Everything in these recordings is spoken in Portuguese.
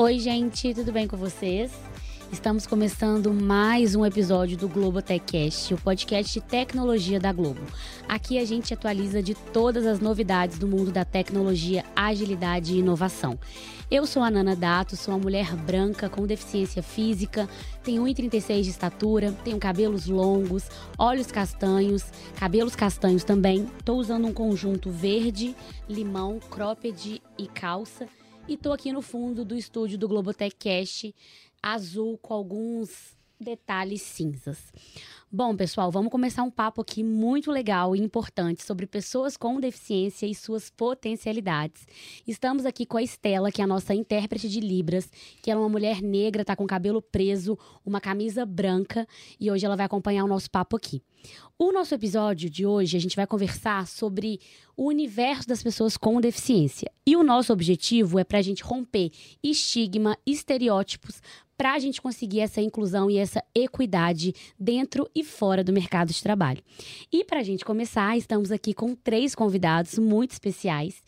Oi, gente, tudo bem com vocês? Estamos começando mais um episódio do Globo TechCast, o podcast de tecnologia da Globo. Aqui a gente atualiza de todas as novidades do mundo da tecnologia, agilidade e inovação. Eu sou a Nana Dato, sou uma mulher branca com deficiência física, tenho 1,36 de estatura, tenho cabelos longos, olhos castanhos, cabelos castanhos também. Estou usando um conjunto verde, limão, cropped e calça. E estou aqui no fundo do estúdio do Globotech Cast azul com alguns detalhes cinzas. Bom, pessoal, vamos começar um papo aqui muito legal e importante sobre pessoas com deficiência e suas potencialidades. Estamos aqui com a Estela, que é a nossa intérprete de Libras, que é uma mulher negra, tá com cabelo preso, uma camisa branca, e hoje ela vai acompanhar o nosso papo aqui. O nosso episódio de hoje, a gente vai conversar sobre o universo das pessoas com deficiência. E o nosso objetivo é para a gente romper estigma, estereótipos, para a gente conseguir essa inclusão e essa equidade dentro e fora do mercado de trabalho. E para a gente começar, estamos aqui com três convidados muito especiais.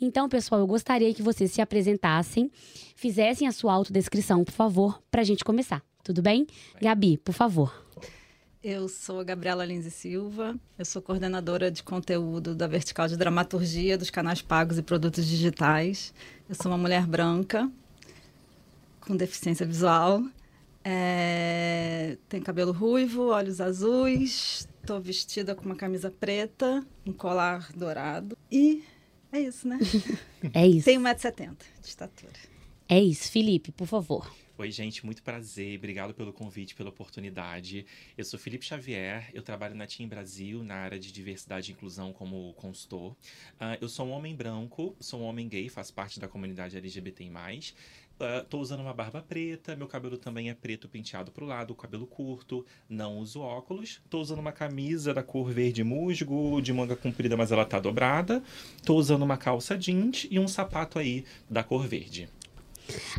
Então, pessoal, eu gostaria que vocês se apresentassem, fizessem a sua autodescrição, por favor, para a gente começar. Tudo bem? Gabi, por favor. Eu sou a Gabriela Lins Silva, eu sou coordenadora de conteúdo da Vertical de Dramaturgia dos canais pagos e produtos digitais. Eu sou uma mulher branca, com deficiência visual. É, tem cabelo ruivo, olhos azuis, estou vestida com uma camisa preta, um colar dourado. E é isso, né? é isso. Tenho 1,70m de estatura. É isso. Felipe, por favor. Oi, gente, muito prazer. Obrigado pelo convite, pela oportunidade. Eu sou Felipe Xavier, eu trabalho na TIM Brasil, na área de diversidade e inclusão como consultor. Uh, eu sou um homem branco, sou um homem gay, faço parte da comunidade LGBT+. Uh, tô usando uma barba preta, meu cabelo também é preto penteado pro lado, cabelo curto, não uso óculos. Tô usando uma camisa da cor verde musgo, de manga comprida, mas ela tá dobrada. Tô usando uma calça jeans e um sapato aí da cor verde.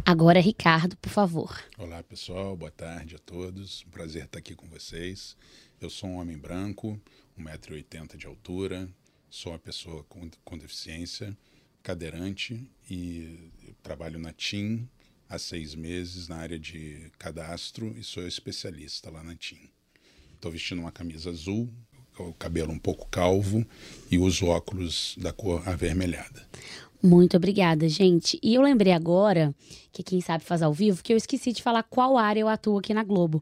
Agora, Ricardo, por favor. Olá, pessoal. Boa tarde a todos. Um prazer estar aqui com vocês. Eu sou um homem branco, 1,80m de altura, sou uma pessoa com, com deficiência, cadeirante e trabalho na TIM há seis meses na área de cadastro e sou especialista lá na TIM. Estou vestindo uma camisa azul, o cabelo um pouco calvo e uso óculos da cor avermelhada. Muito obrigada, gente. E eu lembrei agora, que quem sabe faz ao vivo, que eu esqueci de falar qual área eu atuo aqui na Globo.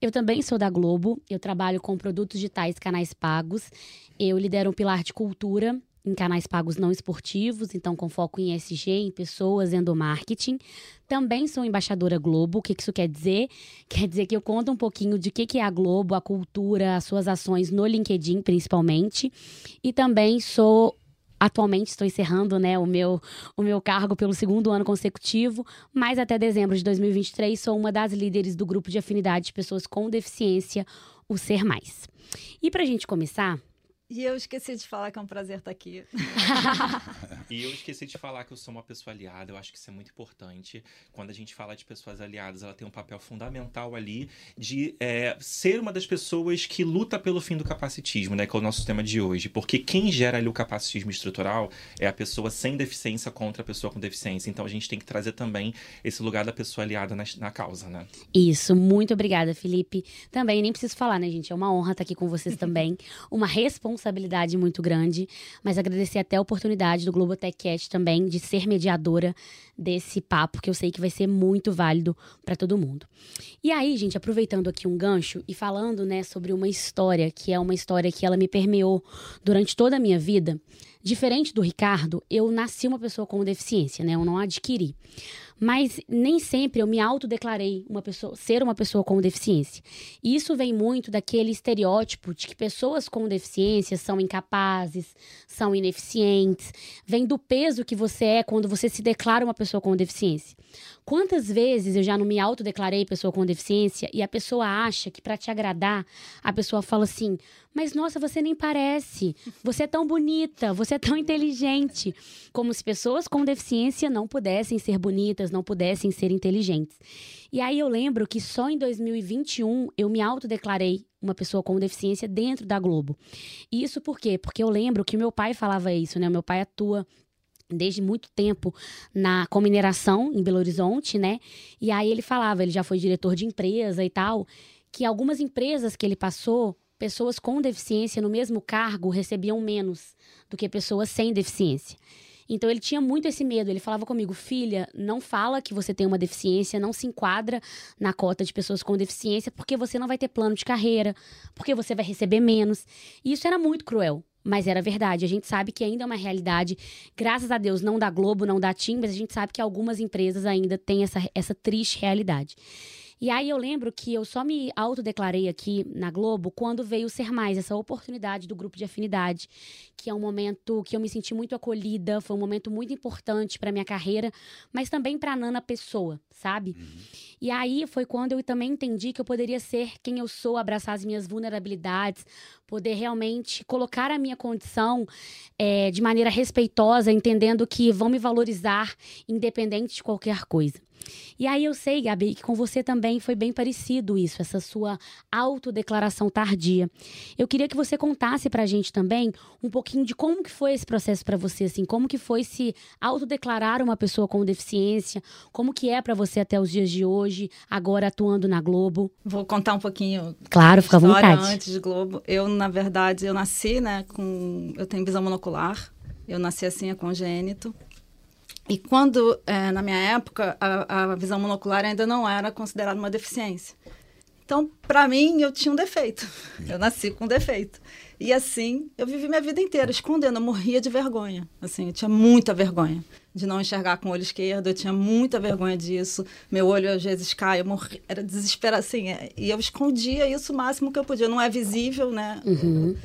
Eu também sou da Globo, eu trabalho com produtos digitais canais pagos, eu lidero um pilar de cultura em canais pagos não esportivos, então com foco em SG, em pessoas, endomarketing. Também sou embaixadora Globo. O que isso quer dizer? Quer dizer que eu conto um pouquinho de o que é a Globo, a cultura, as suas ações no LinkedIn, principalmente. E também sou Atualmente estou encerrando né, o, meu, o meu cargo pelo segundo ano consecutivo, mas até dezembro de 2023 sou uma das líderes do grupo de afinidade de pessoas com deficiência, o Ser Mais. E para a gente começar, e eu esqueci de falar que é um prazer estar aqui. e eu esqueci de falar que eu sou uma pessoa aliada. Eu acho que isso é muito importante. Quando a gente fala de pessoas aliadas, ela tem um papel fundamental ali de é, ser uma das pessoas que luta pelo fim do capacitismo, né? Que é o nosso tema de hoje. Porque quem gera ali o capacitismo estrutural é a pessoa sem deficiência contra a pessoa com deficiência. Então a gente tem que trazer também esse lugar da pessoa aliada na, na causa, né? Isso. Muito obrigada, Felipe. Também nem preciso falar, né, gente? É uma honra estar aqui com vocês também. Uma responsabilidade responsabilidade muito grande, mas agradecer até a oportunidade do Globotech Cast também de ser mediadora desse papo, que eu sei que vai ser muito válido para todo mundo. E aí, gente, aproveitando aqui um gancho e falando, né, sobre uma história que é uma história que ela me permeou durante toda a minha vida, diferente do Ricardo, eu nasci uma pessoa com deficiência, né? Eu não adquiri mas nem sempre eu me autodeclarei uma pessoa, ser uma pessoa com deficiência. E isso vem muito daquele estereótipo de que pessoas com deficiência são incapazes, são ineficientes, vem do peso que você é quando você se declara uma pessoa com deficiência. Quantas vezes eu já não me autodeclarei pessoa com deficiência e a pessoa acha que para te agradar, a pessoa fala assim: "Mas nossa, você nem parece. Você é tão bonita, você é tão inteligente", como se pessoas com deficiência não pudessem ser bonitas, não pudessem ser inteligentes. E aí eu lembro que só em 2021 eu me autodeclarei uma pessoa com deficiência dentro da Globo. E isso por quê? Porque eu lembro que meu pai falava isso, né? Meu pai atua desde muito tempo na com mineração em Belo Horizonte, né? E aí ele falava, ele já foi diretor de empresa e tal, que algumas empresas que ele passou, pessoas com deficiência no mesmo cargo recebiam menos do que pessoas sem deficiência. Então ele tinha muito esse medo. Ele falava comigo, filha, não fala que você tem uma deficiência, não se enquadra na cota de pessoas com deficiência, porque você não vai ter plano de carreira, porque você vai receber menos. E isso era muito cruel. Mas era verdade. A gente sabe que ainda é uma realidade. Graças a Deus, não da Globo, não da TIM, mas a gente sabe que algumas empresas ainda têm essa, essa triste realidade. E aí eu lembro que eu só me autodeclarei aqui na Globo quando veio Ser Mais, essa oportunidade do grupo de afinidade, que é um momento que eu me senti muito acolhida, foi um momento muito importante para minha carreira, mas também para Nana pessoa, sabe? Uhum. E aí foi quando eu também entendi que eu poderia ser quem eu sou, abraçar as minhas vulnerabilidades, poder realmente colocar a minha condição é, de maneira respeitosa, entendendo que vão me valorizar independente de qualquer coisa. E aí eu sei, Gabi, que com você também foi bem parecido isso, essa sua autodeclaração tardia. Eu queria que você contasse pra gente também um pouquinho de como que foi esse processo para você, assim, como que foi se autodeclarar uma pessoa com deficiência, como que é para você até os dias de hoje, agora atuando na Globo. Vou contar um pouquinho. Claro, fica à vontade. Antes de Globo, eu na verdade eu nasci, né, com eu tenho visão monocular. Eu nasci assim, é congênito. E quando, é, na minha época, a, a, visão monocular ainda não era considerada uma deficiência. Então, para mim, eu tinha um defeito. Eu nasci com um defeito. E assim, eu vivi minha vida inteira escondendo. Eu morria de vergonha. Assim, eu tinha muita vergonha de não enxergar com o olho esquerdo. Eu tinha muita vergonha disso. Meu olho às vezes cai. Eu morria, era desesperado, assim. É, e eu escondia isso o máximo que eu podia. Não é visível, né? Uhum.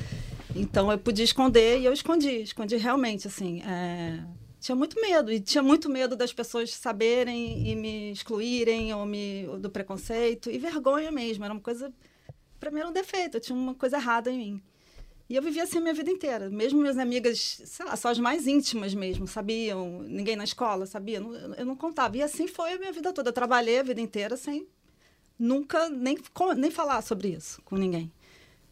Então, eu podia esconder e eu escondi. Escondi realmente, assim. É tinha muito medo e tinha muito medo das pessoas saberem e me excluírem ou me ou do preconceito e vergonha mesmo era uma coisa para mim era um defeito eu tinha uma coisa errada em mim. E eu vivia assim a minha vida inteira mesmo minhas amigas sei lá só as mais íntimas mesmo sabiam ninguém na escola sabia eu não contava. E assim foi a minha vida toda eu trabalhei a vida inteira sem nunca nem nem falar sobre isso com ninguém.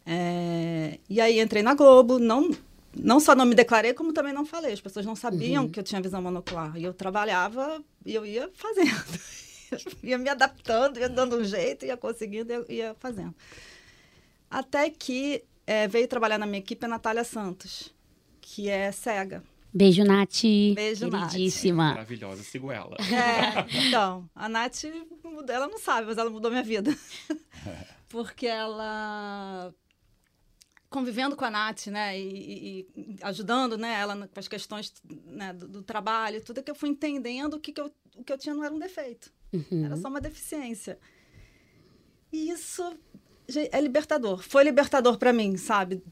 É, e aí entrei na Globo não não só não me declarei, como também não falei. As pessoas não sabiam uhum. que eu tinha visão monocular. E eu trabalhava e eu ia fazendo. ia me adaptando, ia dando um jeito, ia conseguindo, ia, ia fazendo. Até que é, veio trabalhar na minha equipe a Natália Santos, que é cega. Beijo, Nath. Beijo, Queridíssima. Nath. Maravilhosa, sigo ela. É, então, a Nath, ela não sabe, mas ela mudou minha vida. Porque ela convivendo com a Nath, né, e, e, ajudando, né, ela com as questões né, do, do, trabalho, tudo que eu fui entendendo que, que eu, o que eu tinha não era um defeito, uhum. era só uma deficiência. E isso é libertador. Foi libertador para mim, sabe?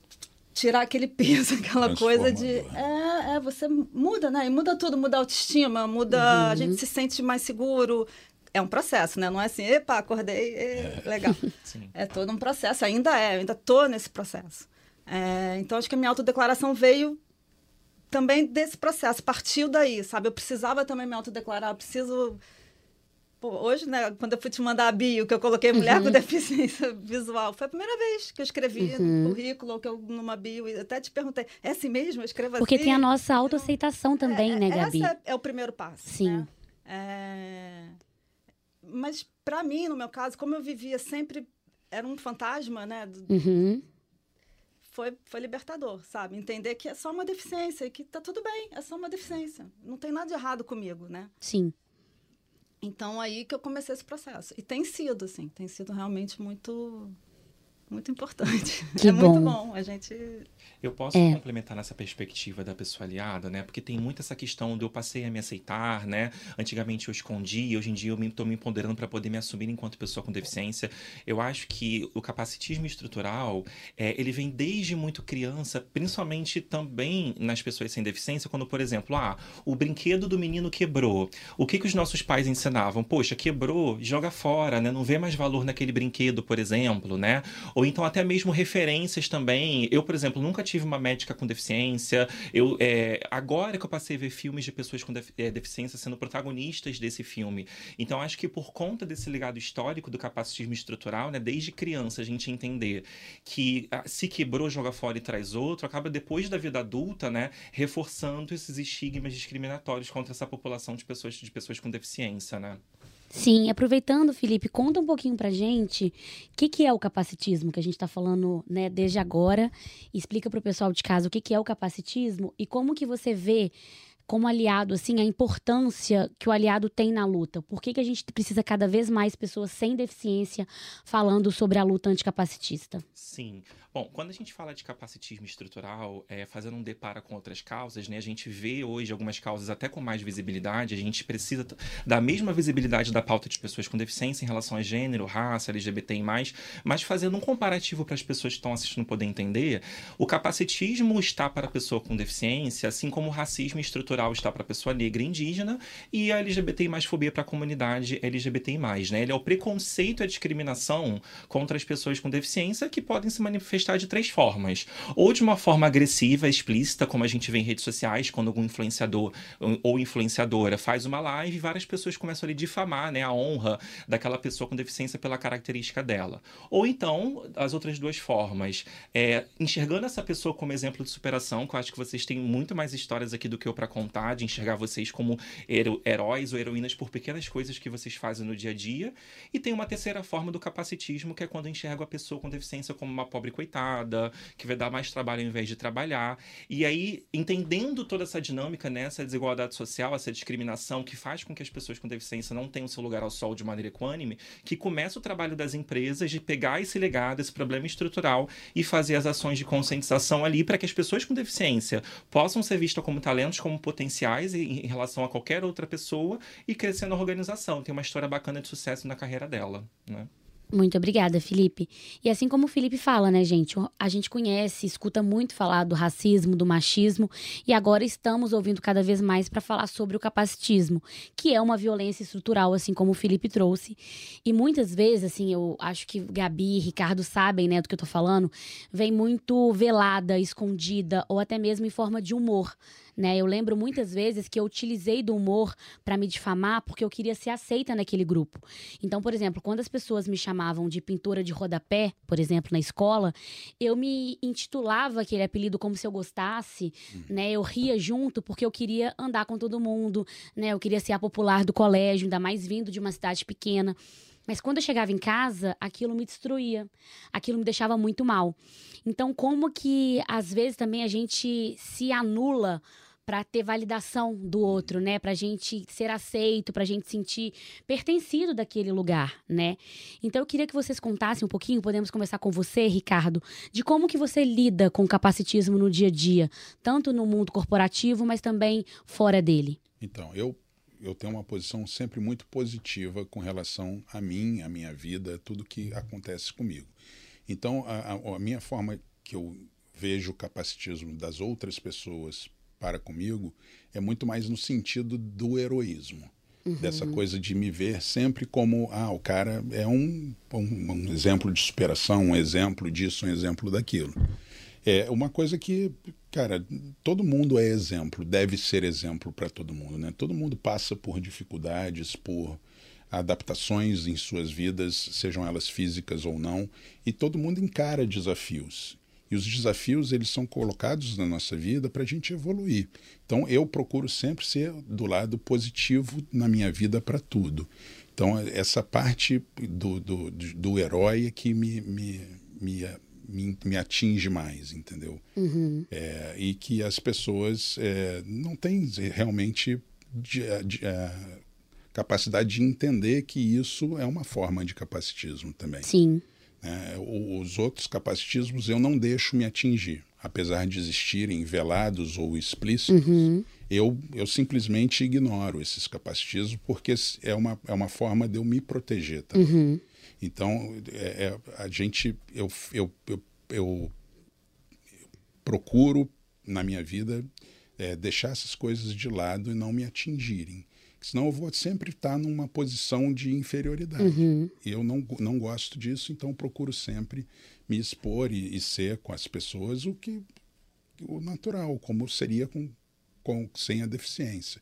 Tirar aquele peso, aquela coisa de. É, é, você muda, né? E muda tudo, muda a autoestima, muda. Uhum. A gente se sente mais seguro, é um processo, né? Não é assim, epa, acordei, é, legal. Sim. É todo um processo, ainda é, eu ainda estou nesse processo. É, então, acho que a minha autodeclaração veio também desse processo, partiu daí, sabe? Eu precisava também me autodeclarar, eu preciso... Pô, hoje, né, quando eu fui te mandar a bio, que eu coloquei mulher uhum. com deficiência visual, foi a primeira vez que eu escrevi uhum. no currículo, que eu numa bio, e até te perguntei, é assim mesmo? Eu escrevo Porque assim? tem a nossa autoaceitação também, é, né, Gabi? Esse é, é, o primeiro passo, Sim. Né? É... Mas, para mim, no meu caso, como eu vivia sempre, era um fantasma, né? Uhum foi, foi libertador, sabe? Entender que é só uma deficiência e que tá tudo bem, é só uma deficiência. Não tem nada de errado comigo, né? Sim. Então, aí que eu comecei esse processo. E tem sido, assim, tem sido realmente muito muito importante. Que é bom. muito bom. A gente eu posso é. complementar nessa perspectiva da pessoa aliada, né? Porque tem muito essa questão do eu passei a me aceitar, né? Antigamente eu escondi, hoje em dia eu estou me empoderando para poder me assumir enquanto pessoa com deficiência. Eu acho que o capacitismo estrutural, é, ele vem desde muito criança, principalmente também nas pessoas sem deficiência, quando, por exemplo, ah, o brinquedo do menino quebrou. O que, que os nossos pais ensinavam? Poxa, quebrou, joga fora, né? Não vê mais valor naquele brinquedo, por exemplo, né? Ou ou então até mesmo referências também. Eu, por exemplo, nunca tive uma médica com deficiência. Eu é, agora que eu passei a ver filmes de pessoas com é, deficiência sendo protagonistas desse filme. Então acho que por conta desse legado histórico do capacitismo estrutural, né, desde criança a gente entender que ah, se quebrou, joga fora e traz outro, acaba depois da vida adulta, né, reforçando esses estigmas discriminatórios contra essa população de pessoas de pessoas com deficiência, né? Sim, aproveitando, Felipe, conta um pouquinho pra gente o que, que é o capacitismo que a gente está falando né, desde agora. Explica para o pessoal de casa o que, que é o capacitismo e como que você vê como aliado, assim, a importância que o aliado tem na luta. Por que, que a gente precisa cada vez mais pessoas sem deficiência falando sobre a luta anticapacitista? Sim. Bom, quando a gente fala de capacitismo estrutural, é, fazendo um deparo com outras causas, né, a gente vê hoje algumas causas até com mais visibilidade, a gente precisa da mesma visibilidade da pauta de pessoas com deficiência em relação a gênero, raça, LGBT e mais, mas fazendo um comparativo para as pessoas que estão assistindo poder entender, o capacitismo está para a pessoa com deficiência, assim como o racismo estrutural está para a pessoa negra e indígena, e a LGBT mais fobia para a comunidade LGBT mais, né? Ele é o preconceito e a discriminação contra as pessoas com deficiência que podem se manifestar manifestar de três formas. Ou de uma forma agressiva, explícita, como a gente vê em redes sociais, quando algum influenciador ou influenciadora faz uma live, várias pessoas começam a difamar né, a honra daquela pessoa com deficiência pela característica dela. Ou então, as outras duas formas, é, enxergando essa pessoa como exemplo de superação, que eu acho que vocês têm muito mais histórias aqui do que eu para contar, de enxergar vocês como heróis ou heroínas por pequenas coisas que vocês fazem no dia a dia. E tem uma terceira forma do capacitismo, que é quando enxerga a pessoa com deficiência como uma pobre coitada que vai dar mais trabalho ao invés de trabalhar. E aí, entendendo toda essa dinâmica, né, essa desigualdade social, essa discriminação que faz com que as pessoas com deficiência não tenham seu lugar ao sol de maneira equânime, que começa o trabalho das empresas de pegar esse legado, esse problema estrutural e fazer as ações de conscientização ali para que as pessoas com deficiência possam ser vistas como talentos, como potenciais em relação a qualquer outra pessoa e crescer na organização. Tem uma história bacana de sucesso na carreira dela, né? Muito obrigada, Felipe. E assim como o Felipe fala, né, gente? A gente conhece, escuta muito falar do racismo, do machismo, e agora estamos ouvindo cada vez mais para falar sobre o capacitismo, que é uma violência estrutural, assim como o Felipe trouxe. E muitas vezes, assim, eu acho que Gabi e Ricardo sabem, né, do que eu tô falando, vem muito velada, escondida, ou até mesmo em forma de humor. Né? Eu lembro muitas vezes que eu utilizei do humor para me difamar porque eu queria ser aceita naquele grupo. Então, por exemplo, quando as pessoas me chamavam de pintora de rodapé, por exemplo, na escola, eu me intitulava aquele apelido como se eu gostasse, uhum. né? Eu ria junto porque eu queria andar com todo mundo, né? Eu queria ser a popular do colégio, ainda mais vindo de uma cidade pequena. Mas quando eu chegava em casa, aquilo me destruía, aquilo me deixava muito mal. Então, como que às vezes também a gente se anula para ter validação do outro, né? Para gente ser aceito, para gente sentir pertencido daquele lugar, né? Então eu queria que vocês contassem um pouquinho, podemos conversar com você, Ricardo, de como que você lida com o capacitismo no dia a dia, tanto no mundo corporativo, mas também fora dele. Então, eu eu tenho uma posição sempre muito positiva com relação a mim, a minha vida, tudo que acontece comigo. Então, a, a, a minha forma que eu vejo o capacitismo das outras pessoas para comigo é muito mais no sentido do heroísmo. Uhum. Dessa coisa de me ver sempre como, ah, o cara é um, um, um exemplo de superação, um exemplo disso, um exemplo daquilo. É uma coisa que, cara, todo mundo é exemplo, deve ser exemplo para todo mundo, né? Todo mundo passa por dificuldades, por adaptações em suas vidas, sejam elas físicas ou não, e todo mundo encara desafios. E os desafios eles são colocados na nossa vida para a gente evoluir. Então eu procuro sempre ser do lado positivo na minha vida para tudo. Então essa parte do, do, do herói é que me, me, me, me, me atinge mais, entendeu? Uhum. É, e que as pessoas é, não têm realmente de, de, é, capacidade de entender que isso é uma forma de capacitismo também. Sim. É, os outros capacitismos eu não deixo me atingir, apesar de existirem velados ou explícitos. Uhum. Eu, eu simplesmente ignoro esses capacitismos porque é uma, é uma forma de eu me proteger também. Uhum. Então, é, é, a gente, eu, eu, eu, eu, procuro na minha vida é, deixar essas coisas de lado e não me atingirem. Senão eu vou sempre estar numa posição de inferioridade. Uhum. E eu não, não gosto disso, então procuro sempre me expor e, e ser com as pessoas o que o natural, como seria com, com sem a deficiência.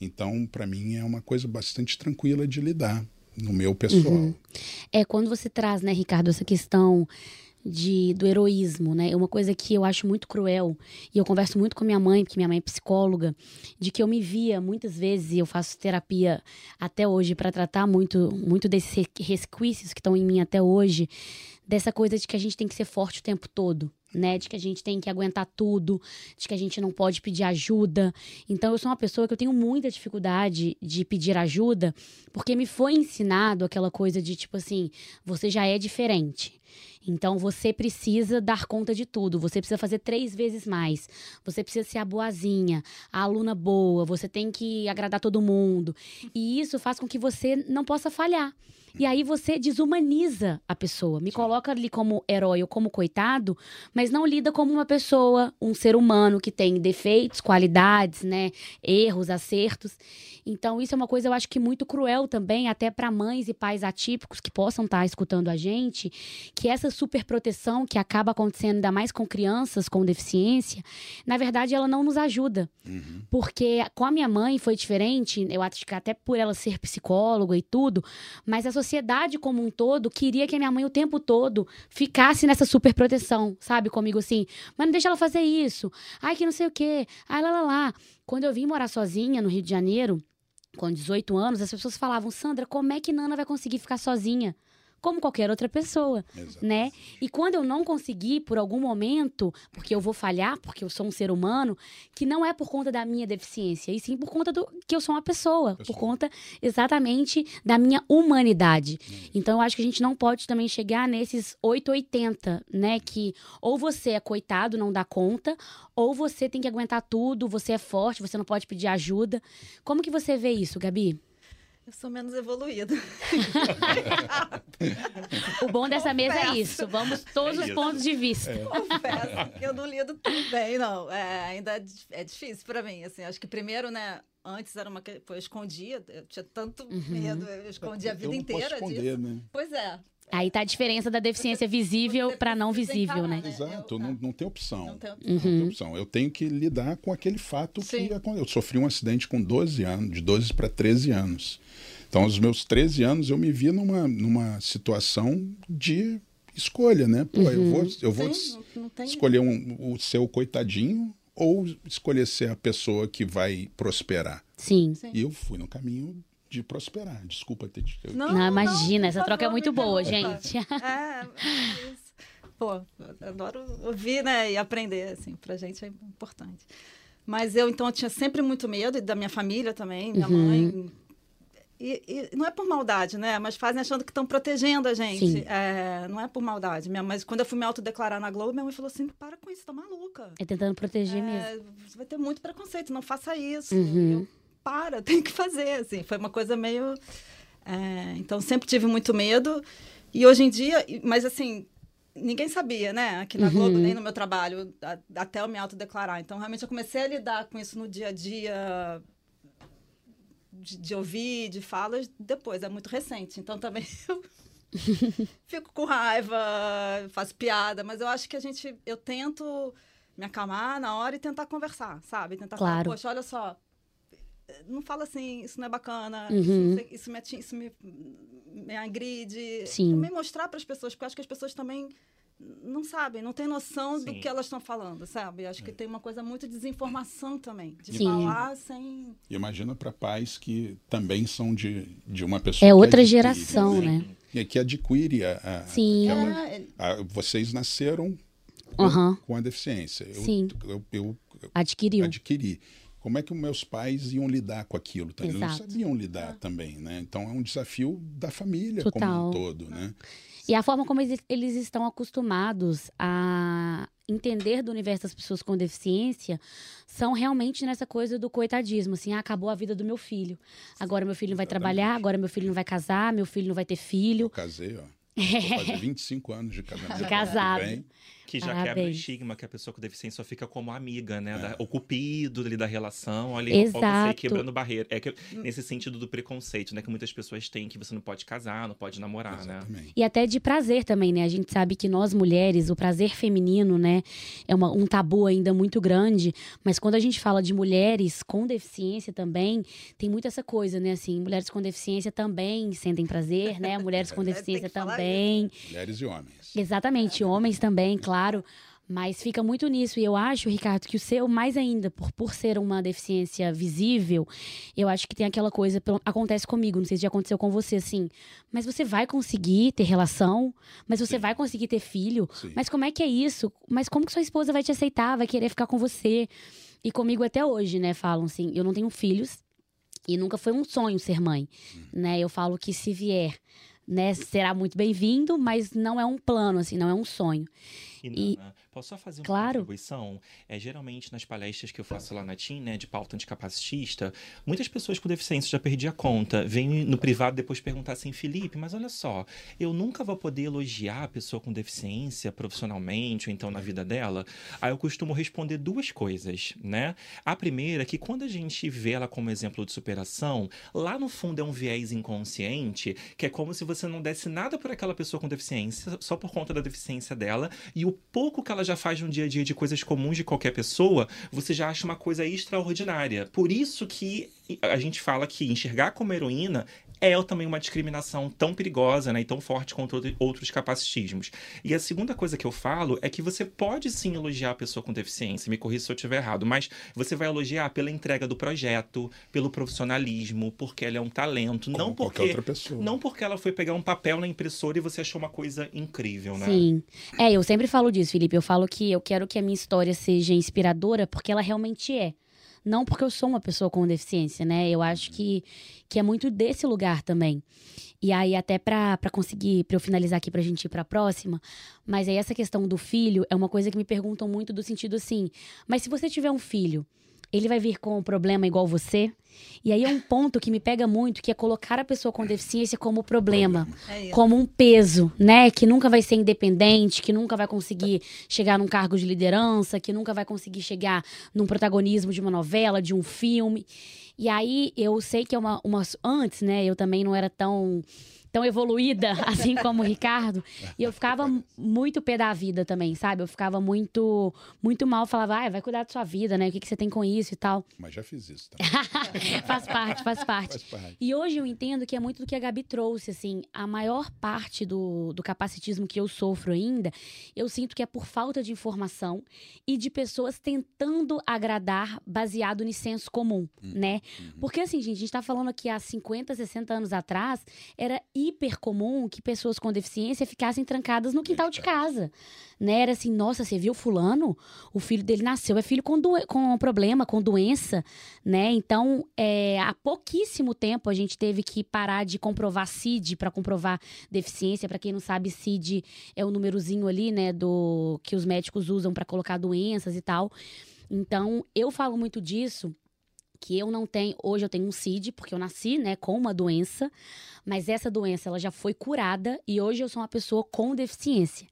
Então, para mim, é uma coisa bastante tranquila de lidar no meu pessoal. Uhum. É quando você traz, né, Ricardo, essa questão de, do heroísmo, né? É uma coisa que eu acho muito cruel. E eu converso muito com minha mãe, porque minha mãe é psicóloga, de que eu me via muitas vezes, e eu faço terapia até hoje para tratar muito, muito desses resquícios que estão em mim até hoje, dessa coisa de que a gente tem que ser forte o tempo todo. Né, de que a gente tem que aguentar tudo, de que a gente não pode pedir ajuda. Então, eu sou uma pessoa que eu tenho muita dificuldade de pedir ajuda, porque me foi ensinado aquela coisa de tipo assim: você já é diferente. Então você precisa dar conta de tudo, você precisa fazer três vezes mais, você precisa ser a boazinha, a aluna boa, você tem que agradar todo mundo. E isso faz com que você não possa falhar. E aí você desumaniza a pessoa, me coloca ali como herói ou como coitado, mas não lida como uma pessoa, um ser humano que tem defeitos, qualidades, né, erros, acertos. Então isso é uma coisa eu acho que muito cruel também, até para mães e pais atípicos que possam estar tá escutando a gente, que essa superproteção que acaba acontecendo ainda mais com crianças com deficiência, na verdade ela não nos ajuda. Uhum. Porque com a minha mãe foi diferente, eu acho que até por ela ser psicóloga e tudo, mas a sociedade como um todo queria que a minha mãe o tempo todo ficasse nessa super proteção, sabe? Comigo assim, mas não deixa ela fazer isso. Ai, que não sei o quê. Ai, lá, lá, lá. Quando eu vim morar sozinha no Rio de Janeiro, com 18 anos, as pessoas falavam, Sandra, como é que Nana vai conseguir ficar sozinha? Como qualquer outra pessoa, Exato. né? E quando eu não conseguir por algum momento, porque eu vou falhar, porque eu sou um ser humano, que não é por conta da minha deficiência, e sim por conta do que eu sou uma pessoa, pessoa. por conta exatamente da minha humanidade. Hum. Então eu acho que a gente não pode também chegar nesses 880, né, que ou você é coitado, não dá conta, ou você tem que aguentar tudo, você é forte, você não pode pedir ajuda. Como que você vê isso, Gabi? Eu sou menos evoluída. o bom dessa Confesso. mesa é isso. Vamos todos é os pontos de vista. É. Confesso que eu não lido tão bem, não. É, ainda é, é difícil para mim. Assim, acho que primeiro, né? Antes era uma que eu escondia, eu tinha tanto uhum. medo, eu escondia a vida inteira esconder, disso. Né? Pois é. Aí tá a diferença da deficiência visível para não visível, né? né? Exato, não, não tem opção. Não tem opção. Uhum. não tem opção. Eu tenho que lidar com aquele fato Sim. que eu sofri um acidente com 12 anos, de 12 para 13 anos. Então, aos meus 13 anos, eu me vi numa, numa situação de escolha, né? Pô, uhum. eu vou, eu vou Sim, não escolher um, o seu coitadinho ou escolher ser a pessoa que vai prosperar. Sim. E eu fui no caminho de prosperar. Desculpa ter te. Não, não imagina, não, essa troca é muito boa, gente. É, isso. Pô, adoro ouvir, né, e aprender, assim, pra gente é importante. Mas eu, então, eu tinha sempre muito medo, e da minha família também, minha uhum. mãe. E, e, não é por maldade, né? Mas fazem achando que estão protegendo a gente. É, não é por maldade. Minha, mas quando eu fui me autodeclarar na Globo, minha mãe falou assim: para com isso, tá maluca. É tentando proteger é, mesmo. Você vai ter muito preconceito, não faça isso. Uhum. Eu, para, tem que fazer, assim. Foi uma coisa meio... É, então, sempre tive muito medo. E hoje em dia, mas assim, ninguém sabia, né? Aqui na uhum. Globo, nem no meu trabalho, a, até eu me autodeclarar. Então, realmente, eu comecei a lidar com isso no dia a dia, de, de ouvir, de falas, depois. É muito recente. Então, também eu fico com raiva, faço piada, mas eu acho que a gente, eu tento me acalmar na hora e tentar conversar, sabe? Tentar claro. falar, poxa, olha só, não fala assim, isso não é bacana, uhum. isso, isso, me, isso me, me agride. Sim. Também mostrar para as pessoas, porque eu acho que as pessoas também não sabem, não têm noção Sim. do que elas estão falando, sabe? Acho que é. tem uma coisa muito de desinformação também, de Sim. falar sem. Imagina para pais que também são de, de uma pessoa. É outra geração, né? E que adquire a. a Sim. Aquela, é, a, vocês nasceram uhum. com a deficiência. Eu, Sim. Eu, eu, eu Adquiriu. Adquiri como é que meus pais iam lidar com aquilo? Eles não sabiam lidar ah. também, né? Então é um desafio da família Total. como um todo, né? E a forma como eles estão acostumados a entender do universo das pessoas com deficiência são realmente nessa coisa do coitadismo, assim, ah, acabou a vida do meu filho. Agora meu filho não vai trabalhar, agora meu filho não vai casar, meu filho não vai ter filho. Eu casei, ó. Vou fazer 25 anos de casamento. De casado. Que já Parabéns. quebra o estigma que a pessoa com deficiência só fica como amiga, né? Da- o cupido ali da relação. Olha, ó, você Exato. quebrando barreira. É que, nesse sentido do preconceito, né? Que muitas pessoas têm que você não pode casar, não pode namorar, né? exatamente. E até de prazer também, né? A gente sabe que nós mulheres, o prazer feminino, né, é uma- um tabu ainda muito grande. Mas quando a gente fala de mulheres com deficiência também, tem muito essa coisa, né? Assim, mulheres com deficiência também sentem prazer, né? Mulheres com É, deficiência também. Mulheres e homens. Exatamente, homens também, claro. Mas fica muito nisso. E eu acho, Ricardo, que o seu, mais ainda, por, por ser uma deficiência visível, eu acho que tem aquela coisa. Acontece comigo, não sei se já aconteceu com você, assim. Mas você vai conseguir ter relação, mas você Sim. vai conseguir ter filho. Sim. Mas como é que é isso? Mas como que sua esposa vai te aceitar, vai querer ficar com você? E comigo até hoje, né? Falam assim, eu não tenho filhos e nunca foi um sonho ser mãe, né? Eu falo que se vier, né, será muito bem-vindo, mas não é um plano, assim, não é um sonho. E, E- Nana, posso só fazer uma Claro. contribuição? É, geralmente, nas palestras que eu faço lá na TIM, né, de pauta anticapacitista, muitas pessoas com deficiência, já perdi a conta, vêm no privado depois perguntar assim, Felipe, mas olha só, eu nunca vou poder elogiar a pessoa com deficiência profissionalmente ou então na vida dela? Aí eu costumo responder duas coisas, né? A primeira é que quando a gente vê ela como exemplo de superação, lá no fundo é um viés inconsciente, que é como se você não desse nada por aquela pessoa com deficiência, só por conta da deficiência dela, e o pouco que ela já faz no dia a dia de coisas comuns de qualquer pessoa, você já acha uma coisa extraordinária. Por isso que a gente fala que enxergar como heroína é também uma discriminação tão perigosa né, e tão forte contra outro- outros capacitismos. E a segunda coisa que eu falo é que você pode sim elogiar a pessoa com deficiência, me corrija se eu estiver errado, mas você vai elogiar pela entrega do projeto, pelo profissionalismo, porque ela é um talento, Como não porque outra pessoa. não porque ela foi pegar um papel na impressora e você achou uma coisa incrível, né? Sim. É, eu sempre falo disso, Felipe. Eu falo que eu quero que a minha história seja inspiradora porque ela realmente é. Não porque eu sou uma pessoa com deficiência, né? Eu acho que, que é muito desse lugar também. E aí, até pra conseguir, pra eu finalizar aqui pra gente ir pra próxima, mas aí essa questão do filho é uma coisa que me perguntam muito do sentido assim, mas se você tiver um filho, ele vai vir com um problema igual você? E aí é um ponto que me pega muito, que é colocar a pessoa com deficiência como problema É como um peso, né? Que nunca vai ser independente, que nunca vai conseguir chegar num cargo de liderança, que nunca vai conseguir chegar num protagonismo de uma novela, de um filme. E aí eu sei que é uma, uma antes, né? Eu também não era tão tão evoluída assim como o Ricardo, e eu ficava muito pé da vida também, sabe? Eu ficava muito muito mal, falava: "Ah, vai cuidar da sua vida, né? O que que você tem com isso e tal". Mas já fiz isso também. faz parte, faz parte. Faz parte. E hoje eu entendo que é muito do que a Gabi trouxe, assim, a maior parte do, do capacitismo que eu sofro ainda, eu sinto que é por falta de informação e de pessoas tentando agradar baseado no senso comum, né? Porque assim, gente, a gente tá falando aqui há 50, 60 anos atrás, era hiper comum que pessoas com deficiência ficassem trancadas no quintal de casa, né? Era assim, nossa, você viu fulano? O filho dele nasceu, é filho com, doen- com problema, com doença, né? Então, é, há pouquíssimo tempo a gente teve que parar de comprovar CID para comprovar deficiência. Para quem não sabe, CID é o númerozinho ali, né, do que os médicos usam para colocar doenças e tal. Então, eu falo muito disso que eu não tenho, hoje eu tenho um CID, porque eu nasci, né, com uma doença, mas essa doença ela já foi curada e hoje eu sou uma pessoa com deficiência.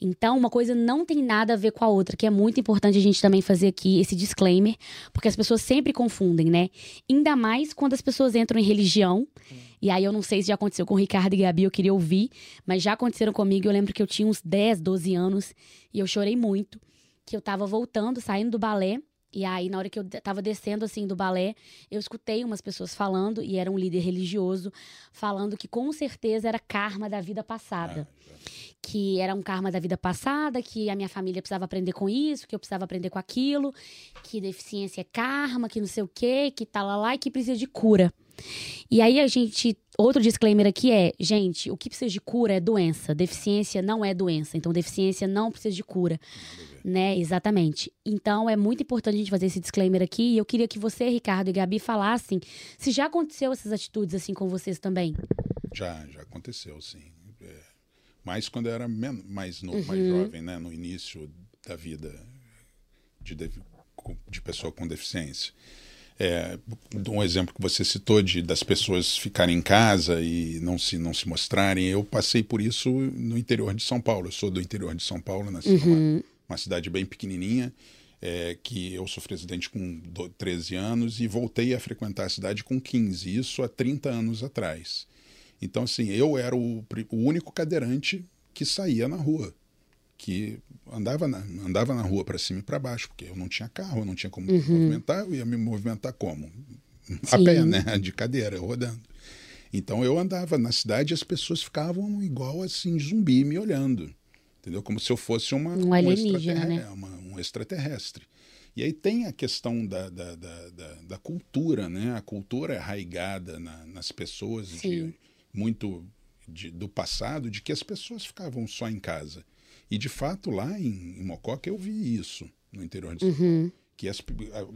Então, uma coisa não tem nada a ver com a outra, que é muito importante a gente também fazer aqui esse disclaimer, porque as pessoas sempre confundem, né? Ainda mais quando as pessoas entram em religião. E aí eu não sei se já aconteceu com o Ricardo e Gabi, eu queria ouvir, mas já aconteceram comigo. Eu lembro que eu tinha uns 10, 12 anos e eu chorei muito, que eu tava voltando, saindo do balé. E aí, na hora que eu tava descendo, assim, do balé, eu escutei umas pessoas falando, e era um líder religioso, falando que com certeza era karma da vida passada Ah, já. que era um karma da vida passada, que a minha família precisava aprender com isso, que eu precisava aprender com aquilo, que deficiência é karma, que não sei o quê, que tá lá lá e que precisa de cura. E aí a gente, outro disclaimer aqui é, gente, o que precisa de cura é doença, deficiência não é doença, então deficiência não precisa de cura, né? Exatamente. Então é muito importante a gente fazer esse disclaimer aqui e eu queria que você, Ricardo e Gabi falassem se já aconteceu essas atitudes assim com vocês também. Já, já aconteceu, sim. É, mas quando eu era mais, no, mais Uhum. jovem, né? No início da vida de, de pessoa com deficiência. É, um exemplo que você citou de das pessoas ficarem em casa e não se não se mostrarem, eu passei por isso no interior de São Paulo. Eu sou do interior de São Paulo, nasci uhum. numa uma cidade bem pequenininha, é, que eu sou residente com 13 anos e voltei a frequentar a cidade com 15, isso há 30 anos atrás. Então, assim, eu era o, o único cadeirante que saía na rua que andava na, andava na rua para cima e para baixo, porque eu não tinha carro, eu não tinha como uhum. me movimentar, eu ia me movimentar como? A Sim. pé, né? De cadeira, rodando. Então eu andava na cidade e as pessoas ficavam igual assim, zumbi, me olhando. Entendeu? Como se eu fosse uma, um, extraterrestre, né? uma, um extraterrestre. E aí tem a questão da, da, da, da, da cultura, né? A cultura é arraigada na, nas pessoas, de, muito de, do passado, de que as pessoas ficavam só em casa. E de fato, lá em, em Mococa, eu vi isso no interior de São Paulo. Uhum. Que as,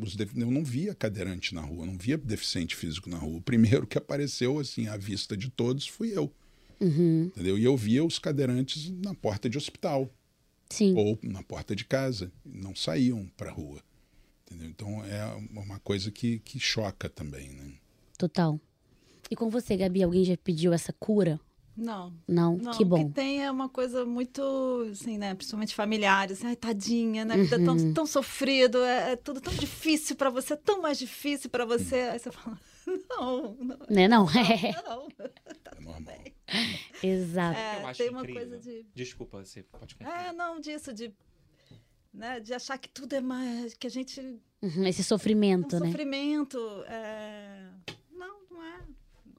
os, eu não via cadeirante na rua, não via deficiente físico na rua. O primeiro que apareceu assim à vista de todos fui eu. Uhum. Entendeu? E eu via os cadeirantes na porta de hospital. Sim. Ou na porta de casa. Não saíam para a rua. Entendeu? Então é uma coisa que, que choca também. Né? Total. E com você, Gabi, alguém já pediu essa cura não. Não, não que bom. O que tem é uma coisa muito, assim, né? Principalmente familiar, assim, ai, tadinha, né? A vida é tão, uhum. tão sofrido, é, é, tudo tão difícil para você, tão mais difícil para você. Aí você fala, não, não. Né, não, não? É. Não, tá é normal. Bem. Exato. É, Eu acho tem uma incrível. coisa de... Desculpa, você pode continuar. É, não, disso, de... Né, de achar que tudo é mais... Que a gente... Uhum, esse sofrimento, um né? Sofrimento, é... Não, não é.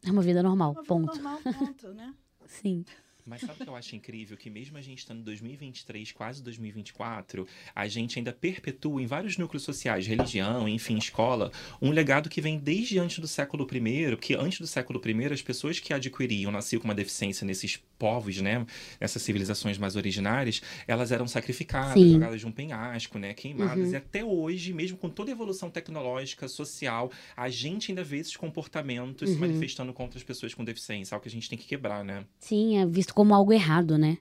É uma vida normal, uma vida ponto. normal, ponto, né? Sim. Mas sabe o que eu acho incrível? Que mesmo a gente estando em 2023, quase 2024, a gente ainda perpetua em vários núcleos sociais, religião, enfim, escola, um legado que vem desde antes do século I, que antes do século I, as pessoas que adquiriam, nasciam com uma deficiência nesses povos, né, nessas civilizações mais originárias, elas eram sacrificadas, Sim. jogadas de um penhasco, né, queimadas. Uhum. E até hoje, mesmo com toda a evolução tecnológica, social, a gente ainda vê esses comportamentos uhum. se manifestando contra as pessoas com deficiência, algo que a gente tem que quebrar, né? Sim, é visto como algo errado, né?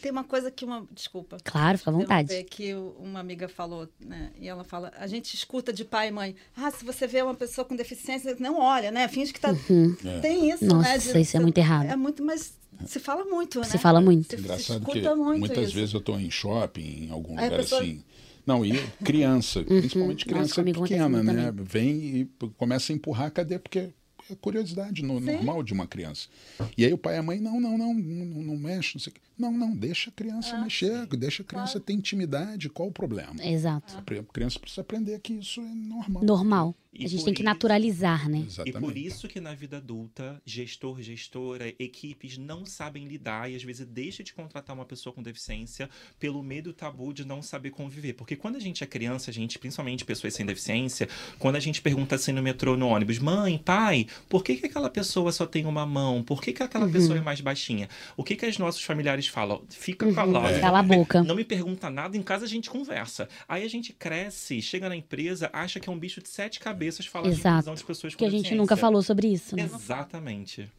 Tem uma coisa que uma. Desculpa. Claro, fica à vontade. Uma que uma amiga falou, né? E ela fala: a gente escuta de pai e mãe. Ah, se você vê uma pessoa com deficiência, não olha, né? Finge que tá. Uhum. É. Tem isso, Nossa, né? De, isso é muito errado. É muito, mas se fala muito, né? Se fala muito. Se, Engraçado se que muitas isso. vezes eu estou em shopping, em algum Aí lugar pessoa... assim. Não, e criança, uhum. principalmente criança Nossa, pequena, né? Também. Vem e começa a empurrar a cadeira, porque é curiosidade no, normal de uma criança. E aí o pai e a mãe, não, não, não, não, não mexe, não sei Não, não, deixa a criança ah, mexer, sim. deixa a criança claro. ter intimidade, qual o problema? Exato. A criança precisa aprender que isso é normal. Normal. E a gente tem que naturalizar, né? Exatamente. E por isso que na vida adulta, gestor, gestora, equipes não sabem lidar e às vezes deixa de contratar uma pessoa com deficiência pelo medo tabu de não saber conviver. Porque quando a gente é criança, a gente, principalmente pessoas sem deficiência, quando a gente pergunta assim no metrô, no ônibus, mãe, pai, por que, que aquela pessoa só tem uma mão? Por que, que aquela uhum. pessoa é mais baixinha? O que, que os nossos familiares falam? Fica uhum. calado. É. Cala a boca. Não me pergunta nada, em casa a gente conversa. Aí a gente cresce, chega na empresa, acha que é um bicho de sete cabeças cabeças falar Exato. de inclusão de pessoas com Que a gente nunca falou sobre isso, né? Exatamente.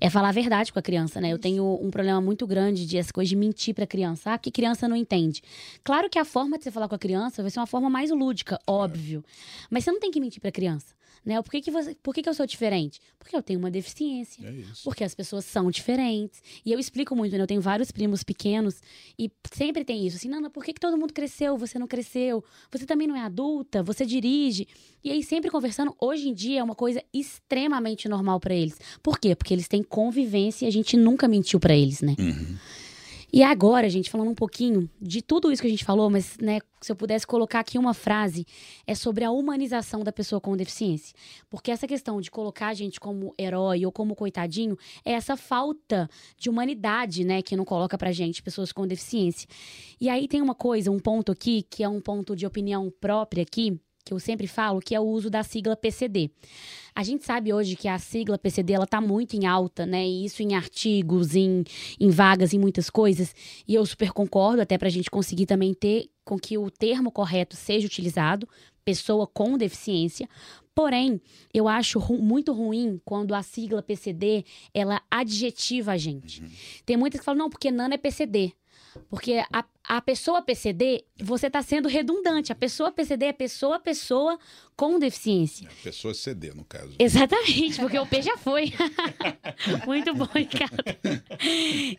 É falar a verdade com a criança, né? Eu tenho um problema muito grande de essa coisa de mentir pra criança. Ah, que criança não entende. Claro que a forma de você falar com a criança vai ser uma forma mais lúdica, óbvio. Mas você não tem que mentir pra criança. Né? Por, que, que, você, por que, que eu sou diferente? Porque eu tenho uma deficiência. É porque as pessoas são diferentes. E eu explico muito, né? Eu tenho vários primos pequenos e sempre tem isso. Assim, Nana, por que, que todo mundo cresceu? Você não cresceu? Você também não é adulta? Você dirige? E aí, sempre conversando, hoje em dia é uma coisa extremamente normal para eles. Por quê? Porque eles têm convivência e a gente nunca mentiu para eles, né? Uhum. E agora, gente, falando um pouquinho de tudo isso que a gente falou, mas, né, se eu pudesse colocar aqui uma frase, é sobre a humanização da pessoa com deficiência. Porque essa questão de colocar a gente como herói ou como coitadinho é essa falta de humanidade, né, que não coloca pra gente pessoas com deficiência. E aí tem uma coisa, um ponto aqui, que é um ponto de opinião própria aqui, que eu sempre falo, que é o uso da sigla PCD. A gente sabe hoje que a sigla PCD ela tá muito em alta, né? E isso em artigos, em, em vagas, em muitas coisas. E eu super concordo, até para a gente conseguir também ter com que o termo correto seja utilizado, pessoa com deficiência. Porém, eu acho ru muito ruim quando a sigla PCD ela adjetiva a gente. Uhum. Tem muitas que falam, não, porque Nana é PCD. Porque a, a pessoa PCD, você está sendo redundante. A pessoa PCD é pessoa, pessoa com deficiência. É, pessoa CD, no caso. Exatamente, porque o P já foi. Muito bom, Ricardo.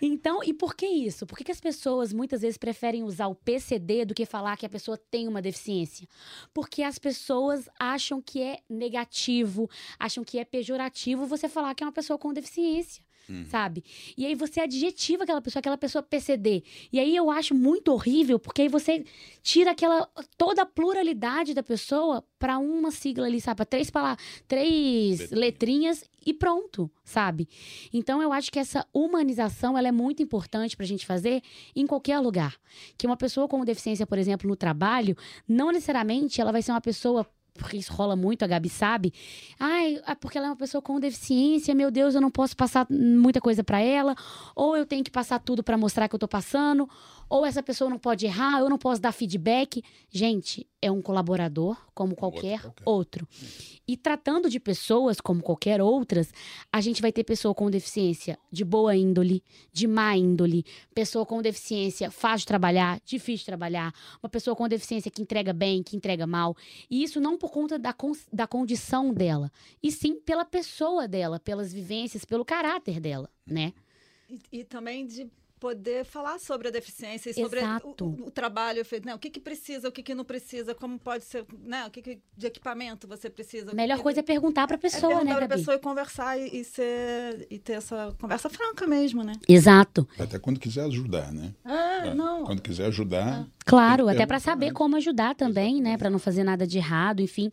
Então, e por que isso? Por que, que as pessoas muitas vezes preferem usar o PCD do que falar que a pessoa tem uma deficiência? Porque as pessoas acham que é negativo, acham que é pejorativo você falar que é uma pessoa com deficiência. Uhum. Sabe? E aí você adjetiva aquela pessoa, aquela pessoa PCD. E aí eu acho muito horrível, porque aí você tira aquela toda a pluralidade da pessoa para uma sigla ali, sabe? Para três palavras, três letrinhas e pronto, sabe? Então eu acho que essa humanização ela é muito importante para a gente fazer em qualquer lugar. Que uma pessoa com deficiência, por exemplo, no trabalho, não necessariamente ela vai ser uma pessoa porque isso rola muito, a Gabi sabe. Ai, é porque ela é uma pessoa com deficiência, meu Deus, eu não posso passar muita coisa para ela, ou eu tenho que passar tudo para mostrar que eu tô passando, ou essa pessoa não pode errar, eu não posso dar feedback. Gente, é um colaborador como qualquer outro. outro. E tratando de pessoas como qualquer outras, a gente vai ter pessoa com deficiência de boa índole, de má índole, pessoa com deficiência fácil de trabalhar, difícil de trabalhar, uma pessoa com deficiência que entrega bem, que entrega mal. E isso não por conta da, con da condição dela, e sim pela pessoa dela, pelas vivências, pelo caráter dela, né? E, e também de poder falar sobre a deficiência e sobre o, o, trabalho feito, né? O que, que precisa, o que, que não precisa, como pode ser, né? O que, que de equipamento você precisa. A melhor que coisa é perguntar para a pessoa, é perguntar né, Gabi? a pessoa e conversar e, e, ser, e ter essa conversa franca mesmo, né? Exato. Até quando quiser ajudar, né? É, é. não. Quando quiser ajudar. É. Claro, até para saber como ajudar também, Exatamente. né? Para não fazer nada de errado, enfim.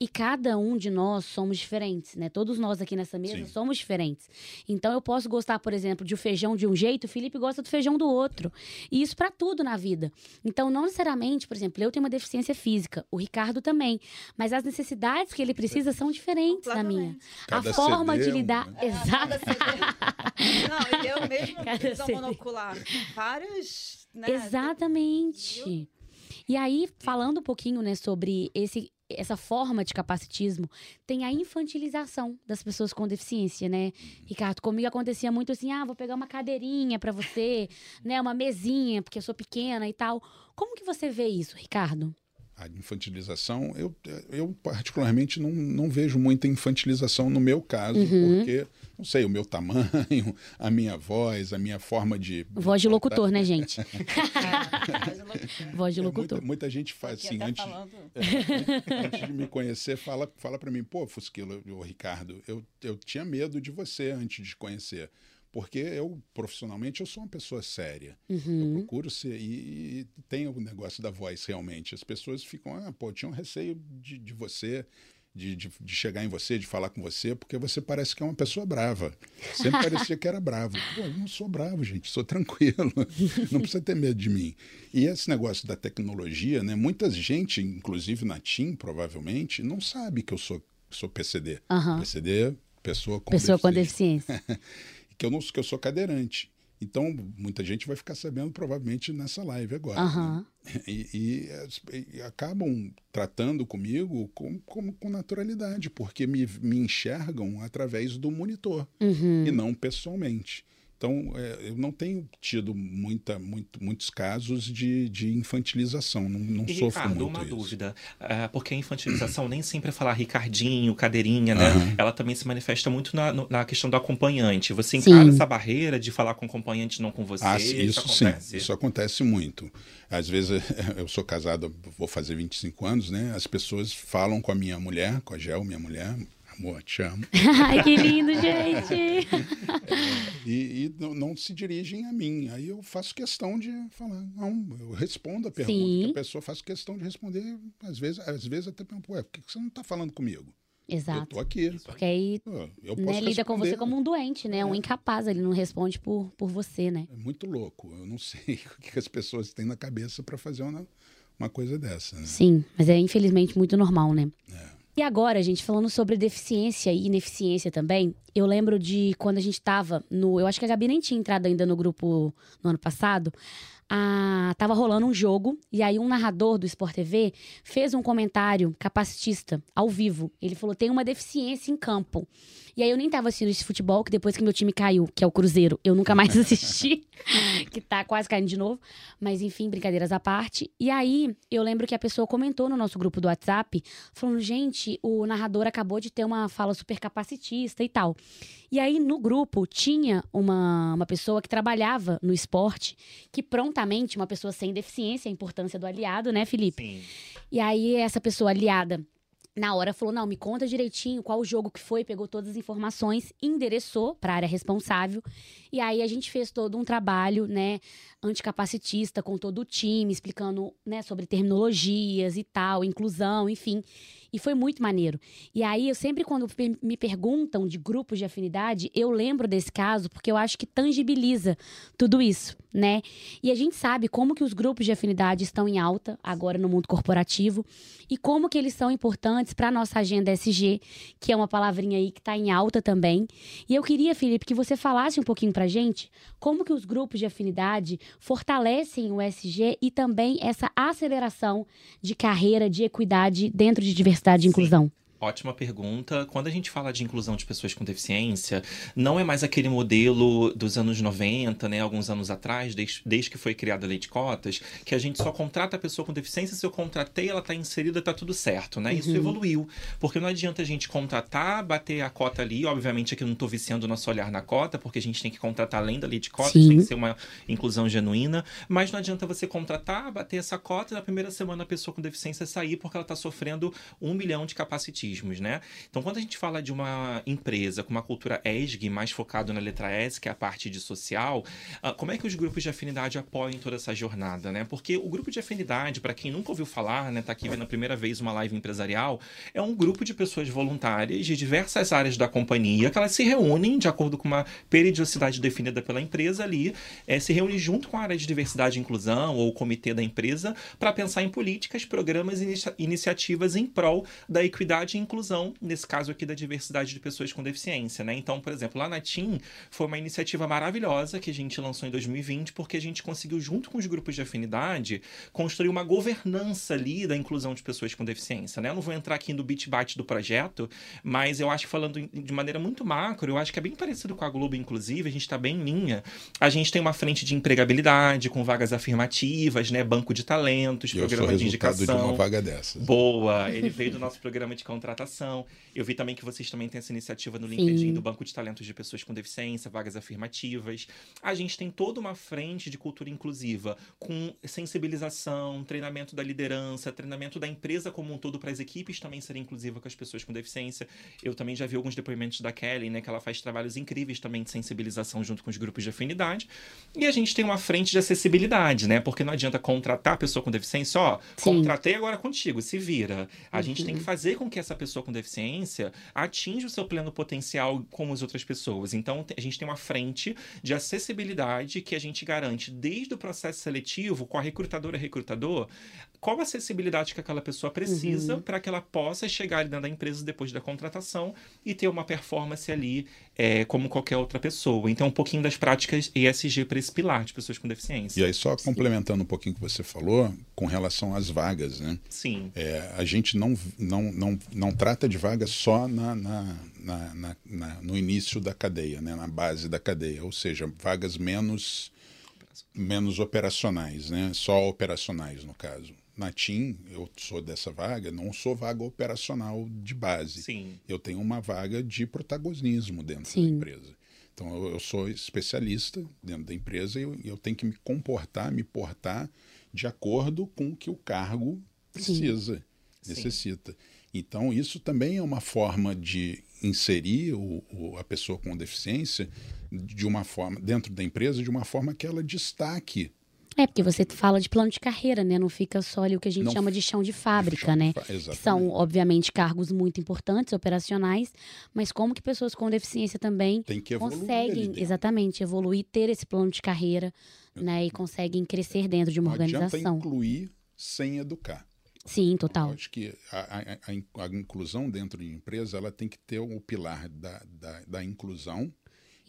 E cada um de nós somos diferentes, né? Todos nós aqui nessa mesa Sim. somos diferentes. Então eu posso gostar, por exemplo, de um feijão de um jeito, o Felipe gosta do feijão do outro. E isso para tudo na vida. Então não necessariamente, por exemplo, eu tenho uma deficiência física, o Ricardo também, mas as necessidades que ele precisa são diferentes da minha. Cada a forma CD de lidar, é, exato. não, eu mesmo visão monocular, várias, né? Exatamente. E aí, falando um pouquinho, né, sobre esse essa forma de capacitismo tem a infantilização das pessoas com deficiência, né? Ricardo, comigo acontecia muito assim: ah, vou pegar uma cadeirinha para você, né? Uma mesinha, porque eu sou pequena e tal. Como que você vê isso, Ricardo? A infantilização, eu, eu particularmente não, não vejo muita infantilização no meu caso, uhum. porque, não sei, o meu tamanho, a minha voz, a minha forma de. Voz de locutor, né, gente? voz de locutor. Muita, muita gente faz assim, antes, é, antes de me conhecer, fala, fala para mim, pô, Fusquilo, o Ricardo, eu, eu tinha medo de você antes de conhecer porque eu profissionalmente eu sou uma pessoa séria. Uhum. Eu procuro ser e, e tem o negócio da voz realmente. As pessoas ficam, ah, pô, tinham receio de, de você. De, de, de, chegar em você, de falar com você, porque você parece que é uma pessoa brava. Sempre parecia que era bravo. Pô, eu não sou bravo, gente, sou tranquilo. Não precisa ter medo de mim. E esse negócio da tecnologia, né? Muita gente, inclusive na TIM, provavelmente, não sabe que eu sou, sou PCD. Uhum. PCD, pessoa com pessoa deficiência. com deficiência. que eu não que eu sou cadeirante. Então, muita gente vai ficar sabendo provavelmente nessa live agora. Uhum. Né? E, e, e, acabam tratando comigo com, com, com naturalidade, porque me, me enxergam através do monitor uhum. e não pessoalmente. Então, é, eu não tenho tido muita, muito, muitos casos de, de infantilização, não, não e, sofro Ricardo, muito uma isso. dúvida, uh, porque a infantilização nem sempre é falar Ricardinho, cadeirinha, né? Uhum. Ela também se manifesta muito na, na questão do acompanhante. Você encara sim. essa barreira de falar com o acompanhante, não com você? Ah, isso, isso sim, isso acontece muito. Às vezes, eu sou casado, vou fazer 25 anos, né? As pessoas falam com a minha mulher, com a Gel, minha mulher, amor, te amo. Ai, que lindo, gente! e, e não, não, se dirigem a mim. Aí eu faço questão de falar, não, eu respondo a pergunta Sim. que a pessoa faz questão de responder. Às vezes, às vezes até pergunto, ué, por que você não está falando comigo? Exato. Eu tô aqui. Porque aí eu né, lida com você como um doente, né? É. Um incapaz, ele não responde por, por você, né? É muito louco. Eu não sei o que as pessoas têm na cabeça para fazer uma, uma coisa dessa. Né? Sim, mas é infelizmente muito normal, né? É. E agora, gente, falando sobre deficiência e ineficiência também, eu lembro de quando a gente tava no. Eu acho que a Gabi nem tinha entrado ainda no grupo no ano passado. A, tava rolando um jogo e aí um narrador do Sport TV fez um comentário capacitista ao vivo. Ele falou: tem uma deficiência em campo. E aí eu nem tava assistindo esse futebol, que depois que meu time caiu, que é o Cruzeiro, eu nunca mais assisti, que tá quase caindo de novo. Mas enfim, brincadeiras à parte. E aí eu lembro que a pessoa comentou no nosso grupo do WhatsApp, falando: gente, o narrador acabou de ter uma fala super capacitista e tal. E aí no grupo tinha uma, uma pessoa que trabalhava no esporte, que prontamente, uma pessoa sem deficiência, a importância do aliado, né, Felipe? Sim. E aí essa pessoa aliada na hora falou: "Não, me conta direitinho qual o jogo que foi", pegou todas as informações, endereçou para a área responsável. E aí a gente fez todo um trabalho, né, anticapacitista com todo o time, explicando, né, sobre terminologias e tal, inclusão, enfim. E foi muito maneiro. E aí, eu sempre, quando me perguntam de grupos de afinidade, eu lembro desse caso, porque eu acho que tangibiliza tudo isso, né? E a gente sabe como que os grupos de afinidade estão em alta agora no mundo corporativo e como que eles são importantes para a nossa agenda SG, que é uma palavrinha aí que está em alta também. E eu queria, Felipe, que você falasse um pouquinho para gente como que os grupos de afinidade fortalecem o SG e também essa aceleração de carreira de equidade dentro de diversidade diversidade e inclusão? Ótima pergunta. Quando a gente fala de inclusão de pessoas com deficiência, não é mais aquele modelo dos anos 90, né, alguns anos atrás, desde, desde que foi criada a lei de cotas, que a gente só contrata a pessoa com deficiência, se eu contratei, ela está inserida, está tudo certo, né? Isso uhum. evoluiu, porque não adianta a gente contratar, bater a cota ali, obviamente aqui eu não estou viciando o nosso olhar na cota, porque a gente tem que contratar além da lei de cotas, Sim. tem que ser uma inclusão genuína, mas não adianta você contratar, bater essa cota e na primeira semana a pessoa com deficiência sair porque ela está sofrendo um milhão de né? Então, quando a gente fala de uma empresa com uma cultura ESG mais focado na letra S, que é a parte de social, uh, como é que os grupos de afinidade apoiam toda essa jornada, né? Porque o grupo de afinidade, para quem nunca ouviu falar, né, tá aqui vendo a primeira vez uma live empresarial, é um grupo de pessoas voluntárias de diversas áreas da companhia que elas se reúnem de acordo com uma periodicidade definida pela empresa ali, é, se reúnem junto com a área de diversidade e inclusão ou o comitê da empresa para pensar em políticas, programas e inicia iniciativas em prol da equidade e inclusão, nesse caso aqui da diversidade de pessoas com deficiência, né? Então, por exemplo, lá na TIM foi uma iniciativa maravilhosa que a gente lançou em 2020, porque a gente conseguiu, junto com os grupos de afinidade, construir uma governança ali da inclusão de pessoas com deficiência, né? Eu não vou entrar aqui no bit-bate do projeto, mas eu acho que falando de maneira muito macro, eu acho que é bem parecido com a Globo, inclusive, a gente está bem em linha. A gente tem uma frente de empregabilidade, com vagas afirmativas, né? Banco de talentos, eu programa de indicação. de uma vaga dessas. Boa! Ele veio do nosso programa de contratação contratação. Eu vi também que vocês também têm essa iniciativa no LinkedIn Sim. do Banco de Talentos de Pessoas com Deficiência, vagas afirmativas. A gente tem toda uma frente de cultura inclusiva, com sensibilização, treinamento da liderança, treinamento da empresa como um todo para as equipes também serem inclusivas com as pessoas com deficiência. Eu também já vi alguns depoimentos da Kelly, né, que ela faz trabalhos incríveis também de sensibilização junto com os grupos de afinidade. E a gente tem uma frente de acessibilidade, né? Porque não adianta contratar a pessoa com deficiência, ó, Sim. contratei agora contigo, se vira. A uhum. gente tem que fazer com que essa pessoa com deficiência atinja o seu pleno potencial como as outras pessoas. Então, a gente tem uma frente de acessibilidade que a gente garante desde o processo seletivo com a recrutadora recrutador, qual a acessibilidade que aquela pessoa precisa uhum. para que ela possa chegar ali dentro da empresa depois da contratação e ter uma performance ali é, como qualquer outra pessoa. Então, um pouquinho das práticas ESG para esse pilar de pessoas com deficiência. E aí, só complementando um pouquinho o que você falou, com relação às vagas, né? Sim. É, a gente não, não, não, não trata de vagas só na, na, na, na, no início da cadeia, né? na base da cadeia, ou seja, vagas menos, menos operacionais, né? só operacionais no caso na TIM, eu sou dessa vaga, não sou vaga operacional de base. Sim. Eu tenho uma vaga de protagonismo dentro Sim. da empresa. Então, eu, eu, sou especialista dentro da empresa e eu, eu, tenho que me comportar, me portar de acordo com o que o cargo precisa, Sim. necessita. Então, isso também é uma forma de inserir o, o, a pessoa com deficiência de uma forma dentro da empresa de uma forma que ela destaque é, porque você fala de plano de carreira, né? Não fica só ali o que a gente não chama de chão de fábrica, chão né? De fa São, obviamente, cargos muito importantes, operacionais, mas como que pessoas com deficiência também conseguem, exatamente, evoluir, ter esse plano de carreira, né? E conseguem crescer dentro de uma não organização. incluir sem educar. Sim, total. Eu acho que a, a, a, inclusão dentro de empresa ela tem que ter o pilar da, da, da inclusão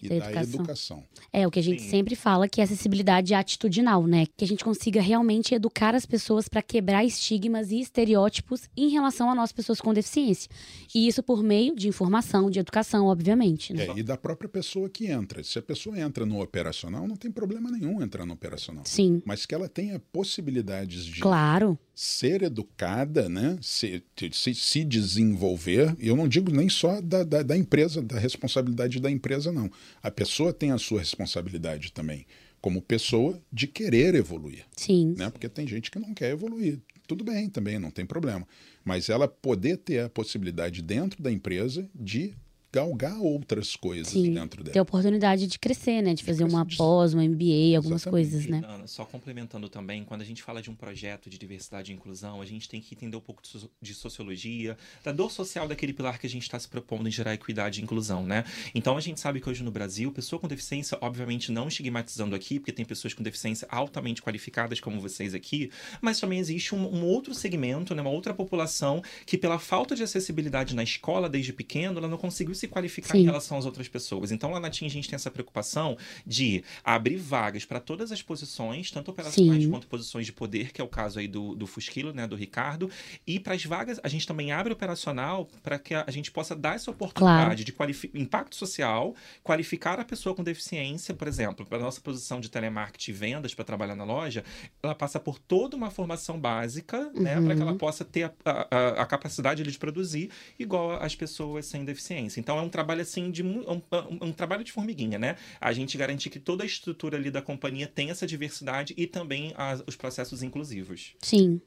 e Da da educação. educação. É o que a gente Sim. sempre fala que é acessibilidade atitudinal, né? Que a gente consiga realmente educar as pessoas para quebrar estigmas e estereótipos em relação a nós pessoas com deficiência. E isso por meio de informação, de educação, obviamente, né? É, e da própria pessoa que entra. Se a pessoa entra no operacional, não tem problema nenhum entrar no operacional. Sim, Mas que ela tenha possibilidades de claro. Ser educada, né? se, se, se desenvolver. Eu não digo nem só da, da, da empresa, da responsabilidade da empresa, não. A pessoa tem a sua responsabilidade também, como pessoa, de querer evoluir. Sim. Né? Porque tem gente que não quer evoluir. Tudo bem também, não tem problema. Mas ela poder ter a possibilidade dentro da empresa de galgar outras coisas Sim. dentro dela. Ter a oportunidade de crescer, né? De fazer uma pós, uma MBA, algumas Exatamente. coisas, né? Ana, só complementando também, quando a gente fala de um projeto de diversidade e inclusão, a gente tem que entender um pouco de sociologia, da dor social daquele pilar que a gente está se propondo em gerar equidade e inclusão, né? Então a gente sabe que hoje no Brasil, pessoa com deficiência, obviamente não estigmatizando aqui, porque tem pessoas com deficiência altamente qualificadas como vocês aqui, mas também existe um, um outro segmento, né, uma outra população que pela falta de acessibilidade na escola desde pequeno, ela não conseguiu se qualificar Sim. em relação às outras pessoas. Então lá na TIM a gente tem essa preocupação de abrir vagas para todas as posições, tanto operacionais Sim. quanto posições de poder, que é o caso aí do, do Fusquilo, né, do Ricardo. E para as vagas, a gente também abre operacional para que a, a gente possa dar essa oportunidade Claro. de impacto social, qualificar a pessoa com deficiência, por exemplo, para nossa posição de telemarketing e vendas para trabalhar na loja, ela passa por toda uma formação básica, né, para que ela possa ter a, a- a- capacidade de produzir igual às pessoas sem deficiência. Então é um trabalho assim de mu- um, um- um trabalho de formiguinha, né? A gente garantir que toda a estrutura ali da companhia tem essa diversidade e também as- os processos inclusivos. Sim.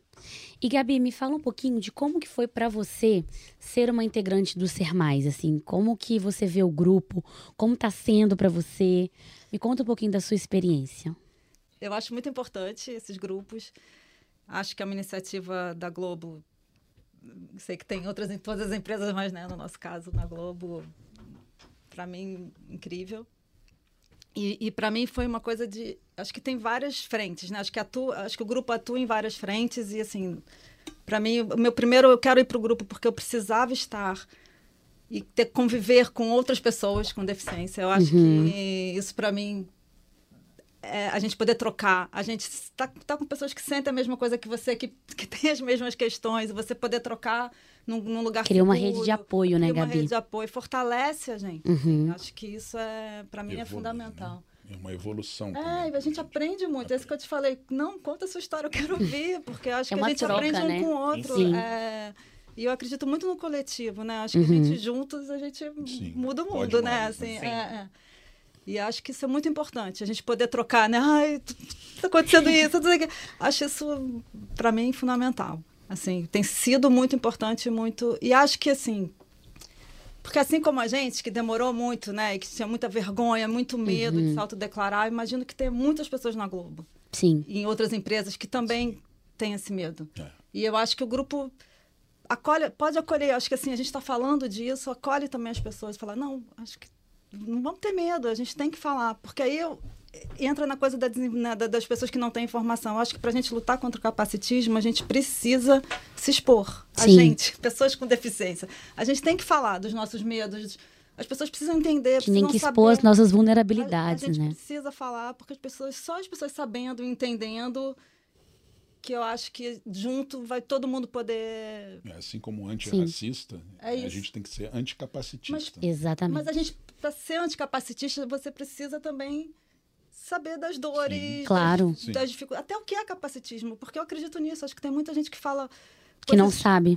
E Gabi, me fala um pouquinho de como que foi pra você ser uma integrante do Ser Mais, assim, como que você vê o grupo, como tá sendo pra você? Me conta um pouquinho da sua experiência. Eu acho muito importante esses grupos. Acho que é uma iniciativa da Globo. Sei que tem outras em todas as empresas, mas né, no nosso caso, na Globo, para mim, incrível. E, e para mim foi uma coisa de. Acho que tem várias frentes, né? Acho que, atua, acho que o grupo atua em várias frentes e, assim, para mim, o meu primeiro, eu quero ir para o grupo porque eu precisava estar e ter conviver com outras pessoas com deficiência. Eu acho Uhum. que isso para mim é, a gente poder trocar, a gente tá, tá com pessoas que sentem a mesma coisa que você, que, que tem as mesmas questões, e você poder trocar num, num lugar Criar uma rede de apoio, né, criar uma Gabi? rede de apoio, fortalece a gente. Uhum. Acho que isso é, para mim, é Evolui, fundamental. né? É uma evolução. É, também. e a gente aprende muito. É isso que eu te falei. Não, conta a sua história, eu quero ouvir, porque eu acho É que a gente troca, aprende um né? com o outro. Sim. É, e eu acredito muito no coletivo, né? Acho que Uhum. a gente juntos, a gente Sim, muda o mundo, né? mais, Assim, né? é, é. E acho que isso é muito importante, a gente poder trocar, né? Ai, tá acontecendo isso, não sei o quê. Acho isso, para mim, fundamental. Assim, tem sido muito importante, muito... E acho que, assim, porque assim como a gente, que demorou muito, né? E que tinha muita vergonha, muito medo Uhum. de se autodeclarar, imagino que tem muitas pessoas na Globo Sim. e em outras empresas que também têm esse medo. É. E eu acho que o grupo acolhe, pode acolher. Acho que assim, a gente está falando disso, acolhe também as pessoas. Fala, não, acho que não vamos ter medo, a gente tem que falar. Porque aí eu, entra na coisa da, né, da- das pessoas que não têm informação. Eu acho que para a gente lutar contra o capacitismo, a gente precisa se expor. A Sim. gente, pessoas com deficiência. A gente tem que falar dos nossos medos. As pessoas precisam entender, A gente tem precisam que saber. expor as nossas A- vulnerabilidades, a, gente né? precisa falar, porque as pessoas, só as pessoas sabendo e entendendo que eu acho que junto vai todo mundo poder. É, assim como antirracista, É a isso. gente tem que ser anticapacitista. Exatamente. Mas a gente, para ser anticapacitista, você precisa também saber das dores, Sim. Claro. das, das dificuldades. Até o que é capacitismo, porque eu acredito nisso. Acho que tem muita gente que fala. Que não sabe.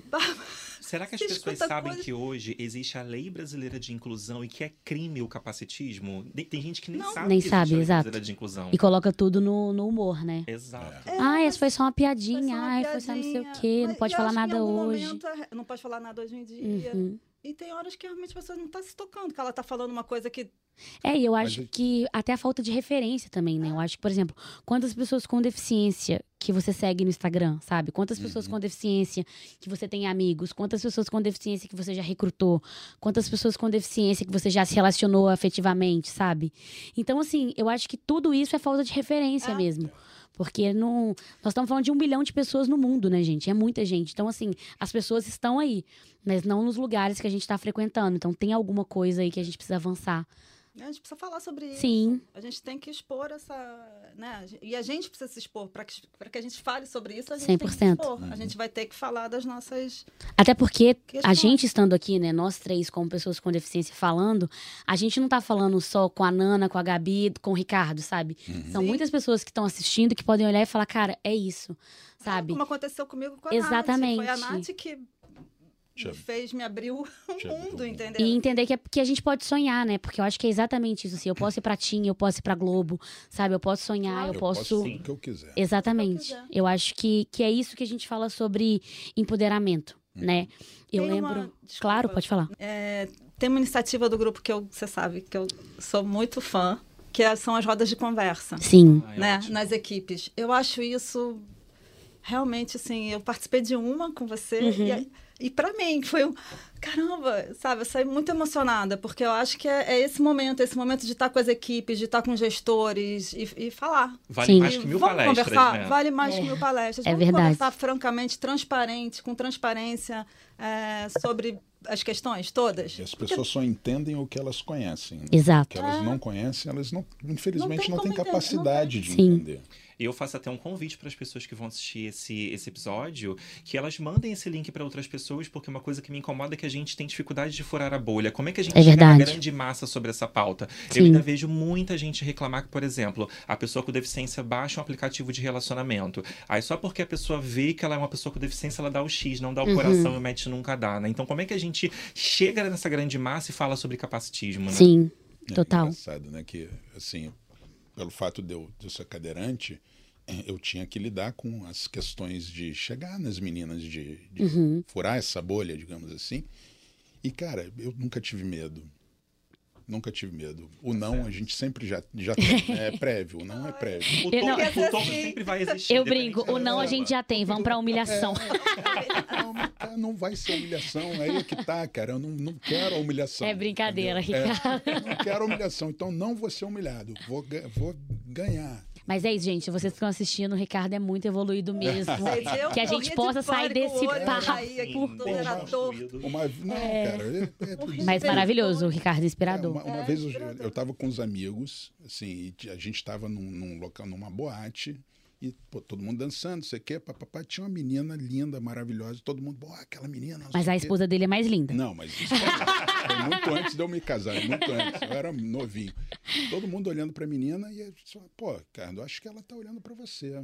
Será que as Você pessoas sabem coisa- que hoje existe a lei brasileira de inclusão e que é crime o capacitismo? Tem- gente que nem Não. sabe Nem que sabe, a lei exato. brasileira de inclusão. E coloca tudo no, no humor, né? Exato. É, ah, essa foi só uma Foi só piadinha. Ai, foi só não sei o quê. Não Mas- pode e falar nada hoje. momento é- não pode falar nada hoje em dia. Uhum. E tem horas que realmente a pessoa não está se tocando, que ela está falando uma coisa que. É, e eu acho que até a falta de referência também, né? Eu acho que, por exemplo, quantas pessoas com deficiência que você segue no Instagram, sabe? Quantas pessoas com deficiência que você tem amigos? Quantas pessoas com deficiência que você já recrutou? Quantas pessoas com deficiência que você já se relacionou afetivamente, sabe? Então, assim, eu acho que tudo isso é falta de referência É. mesmo. Porque não, nós estamos falando de um bilhão de pessoas no mundo, né, gente? É muita gente. Então, assim, as pessoas estão aí, mas não nos lugares que a gente está frequentando. Então, tem alguma coisa aí que a gente precisa avançar A gente precisa falar sobre isso. Sim. A gente tem que expor essa. Né? E a gente precisa se expor. Para que, pra que a gente fale sobre isso, a gente tem que se 100%. expor. A gente vai ter que falar das nossas. Até porque a Questões. gente estando aqui, né, nós três como pessoas com deficiência falando, a gente não tá falando só com a Nana, com a Gabi, com o Ricardo, sabe? São Sim. muitas pessoas que estão assistindo que podem olhar e falar, cara, é isso, sabe? Como aconteceu comigo com a Exatamente. Nath. Foi a Nath que me eu- fez, me abriu o eu mundo, entendeu? E entender que, é, que a gente pode sonhar, né? Porque eu acho que é exatamente isso, assim. Eu posso ir pra TIM, eu posso ir pra Globo, sabe? Eu posso sonhar, eu, Eu posso... o que eu quiser. Exatamente. quiser. Eu acho que, que é isso que a gente fala sobre empoderamento, né? Eu Tem lembro... uma- desculpa. Claro, pode falar. É, tem uma iniciativa do grupo que eu, você sabe, que eu sou muito fã, que é- são as rodas de conversa. Sim. Ah, é né, ótimo. nas equipes. Eu acho isso realmente assim. Eu participei de uma com você Uhum. e, e para mim foi um caramba, sabe? Eu saí muito emocionada porque eu acho que é, é esse momento, esse momento de estar com as equipes, de estar com gestores e, e falar. Vale Sim. mais que mil vamos palestras, conversar, né? vale mais que mil palestras. É vamos verdade. conversar francamente, transparente, com transparência é, sobre as questões todas. E as pessoas só entendem o que elas conhecem. né? O Exato. que elas não conhecem, elas não, infelizmente Não não têm capacidade de Sim. entender. Eu faço até um convite para as pessoas que vão assistir esse, esse episódio, que elas mandem esse link para outras pessoas, porque uma coisa que me incomoda é que a gente tem dificuldade de furar a bolha. Como é que a gente É chega na verdade. grande massa sobre essa pauta? Sim. Eu ainda vejo muita gente reclamar que, por exemplo, a pessoa com deficiência baixa um aplicativo de relacionamento. Aí só porque a pessoa vê que ela é uma pessoa com deficiência, ela dá o X, não dá o Uhum. coração e mete nunca dá, né? Então como é que a gente chega nessa grande massa e fala sobre capacitismo, né? Sim, É total. engraçado, né? Que, assim, pelo fato de eu, de eu ser cadeirante, eh, eu tinha que lidar com as questões de chegar nas meninas, de, de Uhum. furar essa bolha, digamos assim. E, cara, eu nunca tive medo. Nunca tive medo. O não, a gente sempre já, já tem. É prévio, o não é prévio. O não- o topo sempre vai existir. Eu brinco, o não a gente já tem, vamos pra humilhação. Não, mas, cara, não vai ser humilhação. Aí é que tá, cara. Eu não, não quero a humilhação. É brincadeira, entendeu? É, Ricardo. eu não quero humilhação. Então não vou ser humilhado. Vou, vou ganhar. Mas é isso, gente. Vocês que estão assistindo, o Ricardo é muito evoluído mesmo. Eu Que a gente morria de possa sair desse papo. Uma, não, cara. é- é- Mas maravilhoso, o Ricardo, É, inspirador. uma, uma vez eu, eu tava com os amigos, assim, e a gente tava num, num local, numa boate, e pô, todo mundo dançando, não sei o quê, papapá, tinha uma menina linda, maravilhosa, todo mundo, pô, aquela menina. Mas a o quê." esposa dele é mais linda. Não, mas isso foi, muito antes de eu me casar, muito antes. Eu era novinho. Todo mundo olhando pra menina e eu disse, pô, Ricardo, acho que ela tá olhando pra você.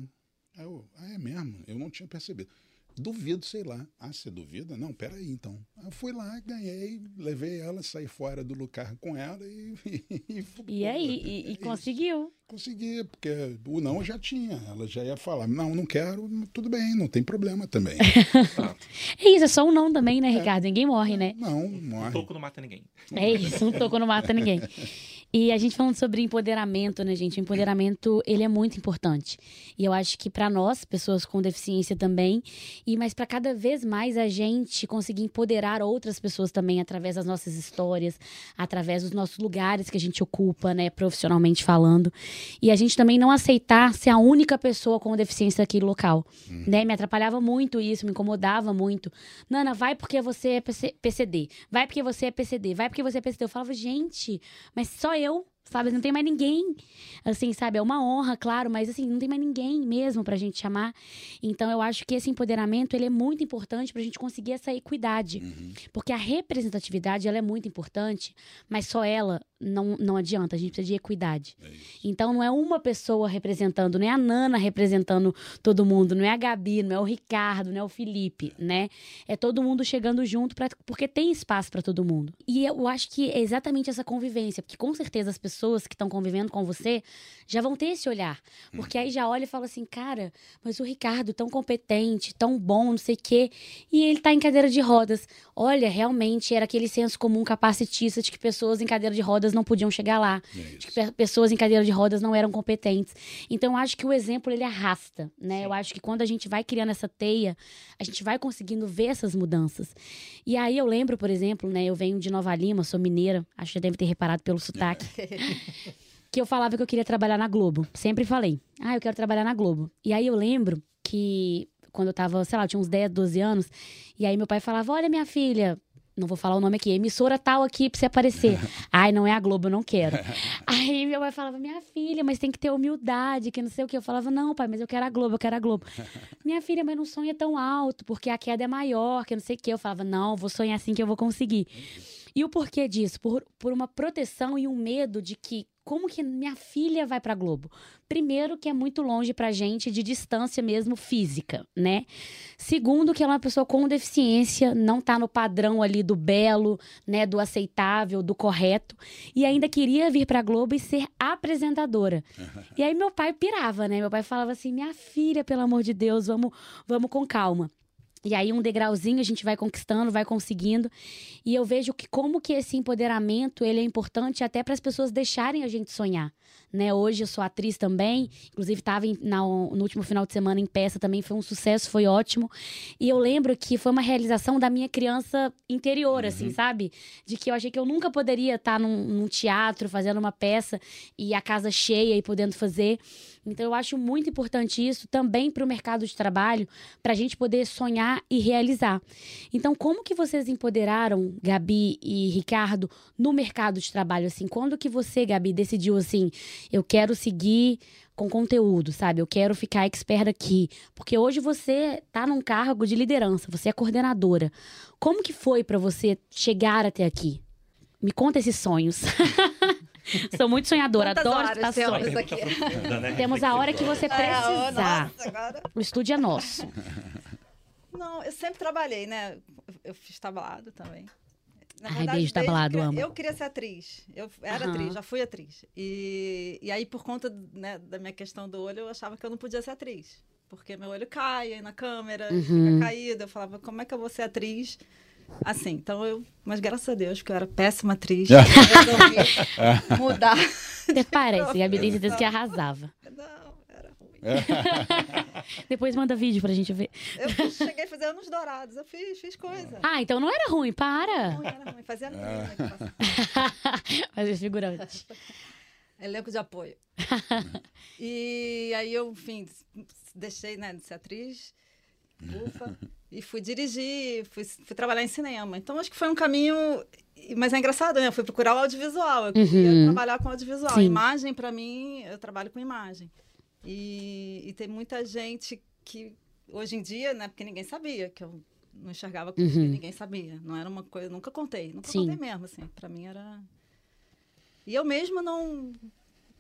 Aí eu, ah, é mesmo? Eu não tinha percebido. Duvido, sei lá. Ah, você duvida? Não, peraí, então. Aí eu fui lá, ganhei, levei ela, saí fora do lugar com ela e. E, E aí, e, é e isso. conseguiu. Consegui, porque o não eu já tinha. Ela já ia falar, não, não quero, tudo bem, não tem problema também. É isso, é só um não também, né, Ricardo? Ninguém morre, né? Não, Um morre. toco não mata ninguém. É isso, um toco não mata ninguém. E a gente falando sobre empoderamento, né, gente? O empoderamento, ele é muito importante. E eu acho que para nós, pessoas com deficiência também, e mas para cada vez mais a gente conseguir empoderar outras pessoas também através das nossas histórias, através dos nossos lugares que a gente ocupa, né, profissionalmente falando. E a gente também não aceitar ser a única pessoa com deficiência daquele local, né? Me atrapalhava muito isso, me incomodava muito. Nana, vai porque você é PC PCD. Vai porque você é PCD. Vai porque você é PCD. Eu falava, gente, mas só eu, sabe? Não tem mais ninguém. Assim, sabe? É uma honra, claro, mas assim, não tem mais ninguém mesmo pra gente chamar. Então, eu acho que esse empoderamento, ele é muito importante pra gente conseguir essa equidade. Uhum. Porque a representatividade, ela é muito importante, mas só ela não, não adianta. A gente precisa de equidade. É. Então não é uma pessoa representando, não é a Nana representando todo mundo, não é a Gabi, não é o Ricardo, não é o Felipe, né? É todo mundo chegando junto pra, porque tem espaço para todo mundo. E eu acho que é exatamente essa convivência, porque com certeza as pessoas que estão convivendo com você já vão ter esse olhar, porque aí já olha e fala assim, cara, mas o Ricardo tão competente, tão bom, não sei o quê, e ele tá em cadeira de rodas. Olha, realmente era aquele senso comum capacitista de que pessoas em cadeira de rodas não podiam chegar lá É de que pe- pessoas em cadeira de rodas não eram competentes. Então, eu acho que o exemplo, ele arrasta, né? Eu acho que quando a gente vai criando essa teia, a gente vai conseguindo ver essas mudanças. E aí, eu lembro, por exemplo, né? Eu venho de Nova Lima, sou mineira, acho que já deve ter reparado pelo sotaque. que eu falava que eu queria trabalhar na Globo. Sempre falei, ah, eu quero trabalhar na Globo. E aí, eu lembro que quando eu tava, sei lá, eu tinha uns 10, 12 anos, e aí meu pai falava, olha, minha filha, não vou falar o nome aqui, emissora tal aqui pra você aparecer. Ai, não é a Globo, eu não quero. Aí meu pai falava, minha filha, mas tem que ter humildade, que não sei o que. Eu falava, não, pai, mas eu quero a Globo, eu quero a Globo. minha filha, mas não sonha tão alto, porque a queda é maior, que não sei o que. Eu falava, não, vou sonhar assim que eu vou conseguir. E o porquê disso? Por, por uma proteção e um medo de que como que minha filha vai para Globo? Primeiro, que é muito longe pra gente de distância mesmo física, né? Segundo, que ela é uma pessoa com deficiência, não tá no padrão ali do belo, né, do aceitável, do correto, e ainda queria vir pra Globo e ser apresentadora. E aí meu pai pirava, né? Meu pai falava assim: "Minha filha, pelo amor de Deus, vamos, vamos com calma". E aí um degrauzinho a gente vai conquistando, vai conseguindo. E eu vejo que como que esse empoderamento, ele é importante até para as pessoas deixarem a gente sonhar, né? Hoje eu sou atriz também, inclusive estava no último final de semana em peça também, foi um sucesso, foi ótimo. E eu lembro que foi uma realização da minha criança interior, assim, uhum. assim, sabe? De que eu achei que eu nunca poderia estar num, num teatro fazendo uma peça e a casa cheia e podendo fazer. Então, eu acho muito importante isso também para o mercado de trabalho, para a gente poder sonhar e realizar. Então, como que vocês empoderaram, Gabi e Ricardo, no mercado de trabalho? Assim, quando que você, Gabi, decidiu assim, eu quero seguir com conteúdo, sabe? Eu quero ficar expert aqui. Porque hoje você está num cargo de liderança, você é coordenadora. Como que foi para você chegar até aqui? Me conta esses sonhos. Sou muito sonhadora, Quantas adoro estar sonhando. Né? Temos a hora que você precisar. nossa, agora... O estúdio é nosso. Não, eu sempre trabalhei, né? Eu fiz tablado também. Na Ai, verdade, beijo tablado, eu, amo. Eu queria ser atriz. Eu era uhum. atriz, já fui atriz. E, e aí, por conta né, da minha questão do olho, eu achava que eu não podia ser atriz. Porque meu olho cai aí na câmera, uhum. fica caído. Eu falava, como é que eu vou ser atriz? Assim, então eu. Mas graças a Deus, que eu era péssima atriz. resolvi mudar. Até parece, Gabi tem certeza que arrasava. Não. Depois manda vídeo pra gente ver. Eu cheguei a fazer anos dourados, eu fiz, fiz coisa. Ah, então não era ruim, para. Não era ruim, fazia. Fazia figurante. Elenco de apoio. e aí eu, enfim, deixei né, de ser atriz. Ufa. E fui dirigir, fui, fui, trabalhar em cinema. Então, acho que foi um caminho. Mas é engraçado, né? Eu fui procurar o audiovisual. Eu queria uhum. trabalhar com audiovisual. Sim. Imagem, para mim, eu trabalho com imagem. E, e, tem muita gente que, hoje em dia, né? Porque ninguém sabia que eu não enxergava com uhum. ninguém sabia. Não era uma coisa. Nunca contei. Nunca Sim. contei mesmo, assim. Para mim era. E eu mesma não.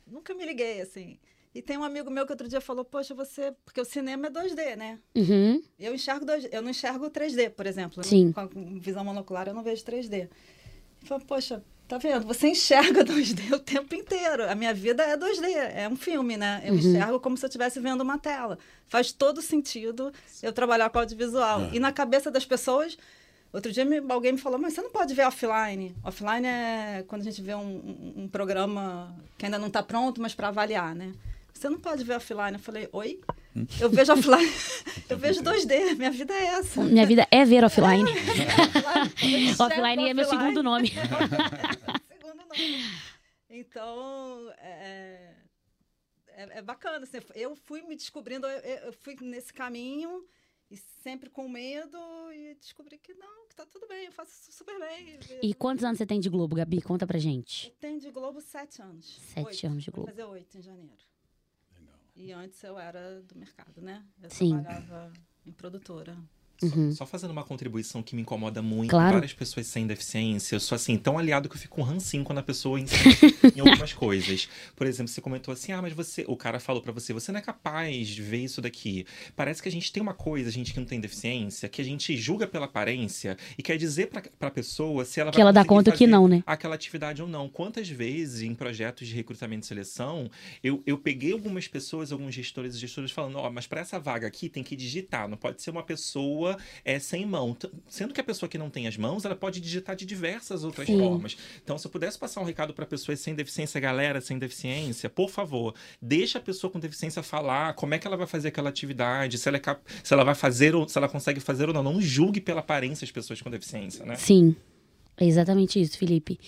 Nunca me liguei, assim. E tem um amigo meu que outro dia falou, poxa, você. Porque o cinema é 2D, né? Uhum. Eu enxergo 2D, eu não enxergo 3D, por exemplo. Sim. Com a visão monocular eu não vejo 3D. Ele falou, poxa, tá vendo? Você enxerga 2D o tempo inteiro. A minha vida é 2D, é um filme, né? Eu uhum. enxergo como se eu estivesse vendo uma tela. Faz todo sentido eu trabalhar com audiovisual. Uhum. E na cabeça das pessoas. Outro dia me, alguém me falou, mas você não pode ver offline. Offline é quando a gente vê um, um, um programa que ainda não está pronto, mas para avaliar, né? Você não pode ver offline. Eu falei, oi? Eu vejo offline. eu vejo 2D. Minha vida é essa. Minha vida é ver offline. É, offline é meu segundo nome. segundo nome. Então, é, é, é, bacana. Assim, eu fui me descobrindo, eu, eu fui nesse caminho e sempre com medo e descobri que não, que tá tudo bem, eu faço super bem. E quantos anos você tem de Globo, Gabi? Conta pra gente. Eu tenho de Globo sete anos. Sete oito. anos de Globo. Vou fazer oito em janeiro. E antes eu era do mercado, né? Eu Sim. trabalhava em produtora. Uhum. Só, só, fazendo uma contribuição que me incomoda muito. Claro. Várias pessoas sem deficiência. Eu sou assim, tão aliado que eu fico com rancinho quando a pessoa insiste em algumas coisas. Por exemplo, você comentou assim: ah, mas você. O cara falou para você, você não é capaz de ver isso daqui. Parece que a gente tem uma coisa, a gente que não tem deficiência, que a gente julga pela aparência e quer dizer pra, pra pessoa se ela vai Que ela dá conta que não, né? Aquela atividade ou não. Quantas vezes em projetos de recrutamento e seleção, eu, eu peguei algumas pessoas, alguns gestores e gestoras falando: ó, oh, mas para essa vaga aqui tem que digitar, não pode ser uma pessoa é sem mão. Sendo que a pessoa que não tem as mãos, ela pode digitar de diversas outras Sim. formas. Então, se eu pudesse passar um recado para pessoas sem deficiência, galera sem deficiência, por favor, deixa a pessoa com deficiência falar como é que ela vai fazer aquela atividade, se ela, é cap... se ela vai fazer ou se ela consegue fazer ou não. Não julgue pela aparência as pessoas com deficiência, né? Sim. É exatamente isso, Felipe.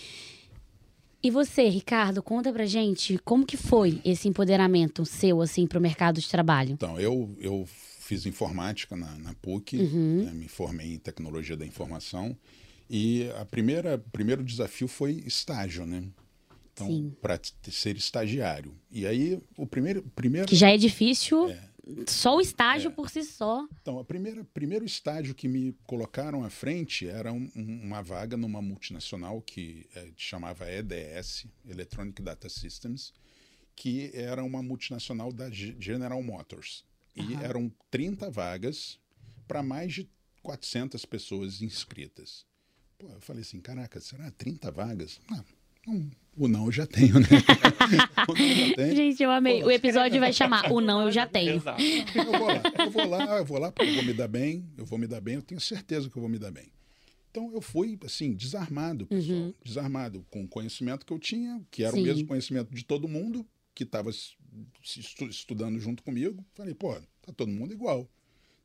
E você, Ricardo, conta pra gente como que foi esse empoderamento seu, assim, pro mercado de trabalho? Então, eu, eu fiz informática na, na PUC, uhum. né, me formei em tecnologia da informação E a primeira primeiro desafio foi estágio, né? Então, para ser estagiário. E aí, o primeiro. primeiro que já é difícil. É, só o estágio é. por si só. Então, o primeiro estágio que me colocaram à frente era um, uma vaga numa multinacional que é, chamava EDS, Electronic Data Systems, que era uma multinacional da General Motors. E uhum. eram 30 vagas para mais de 400 pessoas inscritas. Pô, eu falei assim, caraca, será 30 vagas? Não, não o não eu já tenho, né? já tenho. Gente, eu amei. Pô, o episódio vai chamar O Não Eu Já Tenho. Exato. Eu vou lá, eu vou lá, eu vou lá porque eu vou me dar bem, eu vou me dar bem, eu tenho certeza que eu vou me dar bem. Então eu fui, assim, desarmado, pessoal. Uhum. Desarmado com o conhecimento que eu tinha, que era Sim. o mesmo conhecimento de todo mundo que estava estudando junto comigo. Falei, pô, tá todo mundo igual.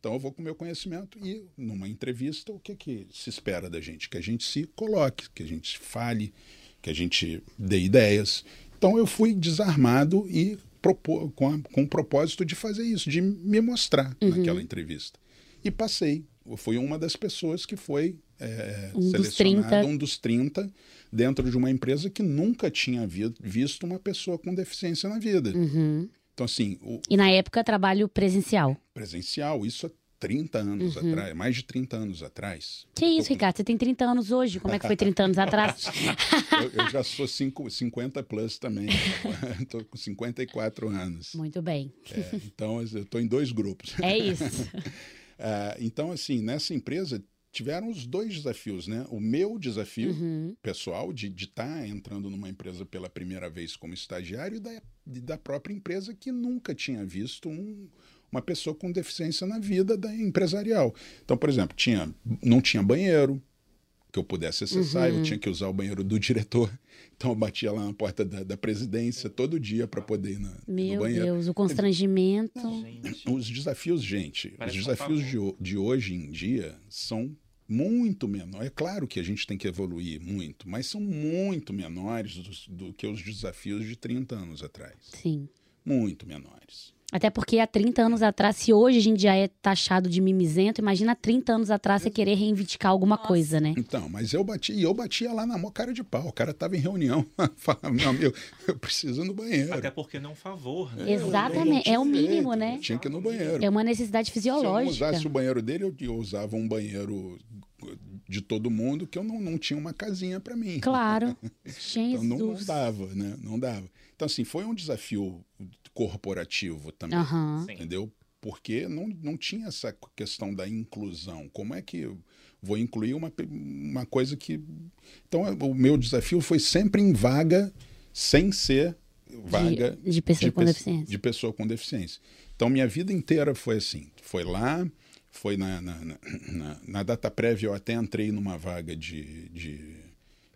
Então eu vou com o meu conhecimento e numa entrevista o que, que se espera da gente? Que a gente se coloque, que a gente fale, que a gente dê ideias. Então eu fui desarmado e propor, com, a, com o propósito de fazer isso, de me mostrar uhum. naquela entrevista. E passei. Eu fui uma das pessoas que foi é, um dos um dos 30, dentro de uma empresa que nunca tinha vi, visto uma pessoa com deficiência na vida. Uhum. Então, assim. O, e na época, trabalho presencial? Presencial, isso é 30 anos uhum. atrás, mais de 30 anos atrás. Que isso, Ricardo? Você tem 30 anos hoje. Como é que foi 30 anos atrás? eu, eu, já sou cinco, 50 plus também. Estou com 54 anos. Muito bem. É, então, eu estou em dois grupos. É isso. uh, então, assim, nessa empresa tiveram os dois desafios, né? O meu desafio uhum. pessoal de estar tá entrando numa empresa pela primeira vez como estagiário e da, da própria empresa que nunca tinha visto um uma pessoa com deficiência na vida da empresarial. Então, por exemplo, tinha, não tinha banheiro que eu pudesse acessar, uhum. eu tinha que usar o banheiro do diretor. Então eu batia lá na porta da, da presidência todo dia para poder ir na, Meu no banheiro. Meu Deus, o constrangimento. Os desafios, gente, Parece os desafios de, de hoje em dia são muito menor. É claro que a gente tem que evoluir muito, mas são muito menores do, do, que os desafios de 30 anos atrás. Sim. Muito menores. Até porque há 30 anos atrás, se hoje a gente já é taxado de mimizento, imagina há 30 anos atrás você querer reivindicar alguma Nossa. coisa, né? Então, mas eu bati, eu batia lá na mão, cara de pau. O cara tava em reunião, falava, meu amigo, eu preciso ir no banheiro. Até porque não é um favor, né? Exatamente, é o mínimo, né? Eu tinha que ir no banheiro. É uma necessidade fisiológica. Se eu usasse o banheiro dele, eu usava um banheiro de todo mundo que eu não, não tinha uma casinha para mim. Claro. Então não, não dava, né? Não dava. Então, assim, foi um desafio corporativo também, uhum. entendeu? Porque não, não tinha essa questão da inclusão. Como é que eu vou incluir uma, uma coisa que. Então, o meu desafio foi sempre em vaga, sem ser vaga de, de pessoa de com deficiência. De pessoa com deficiência. Então, minha vida inteira foi assim. Foi lá, foi na, na, na, na data prévia, eu até entrei numa vaga de, de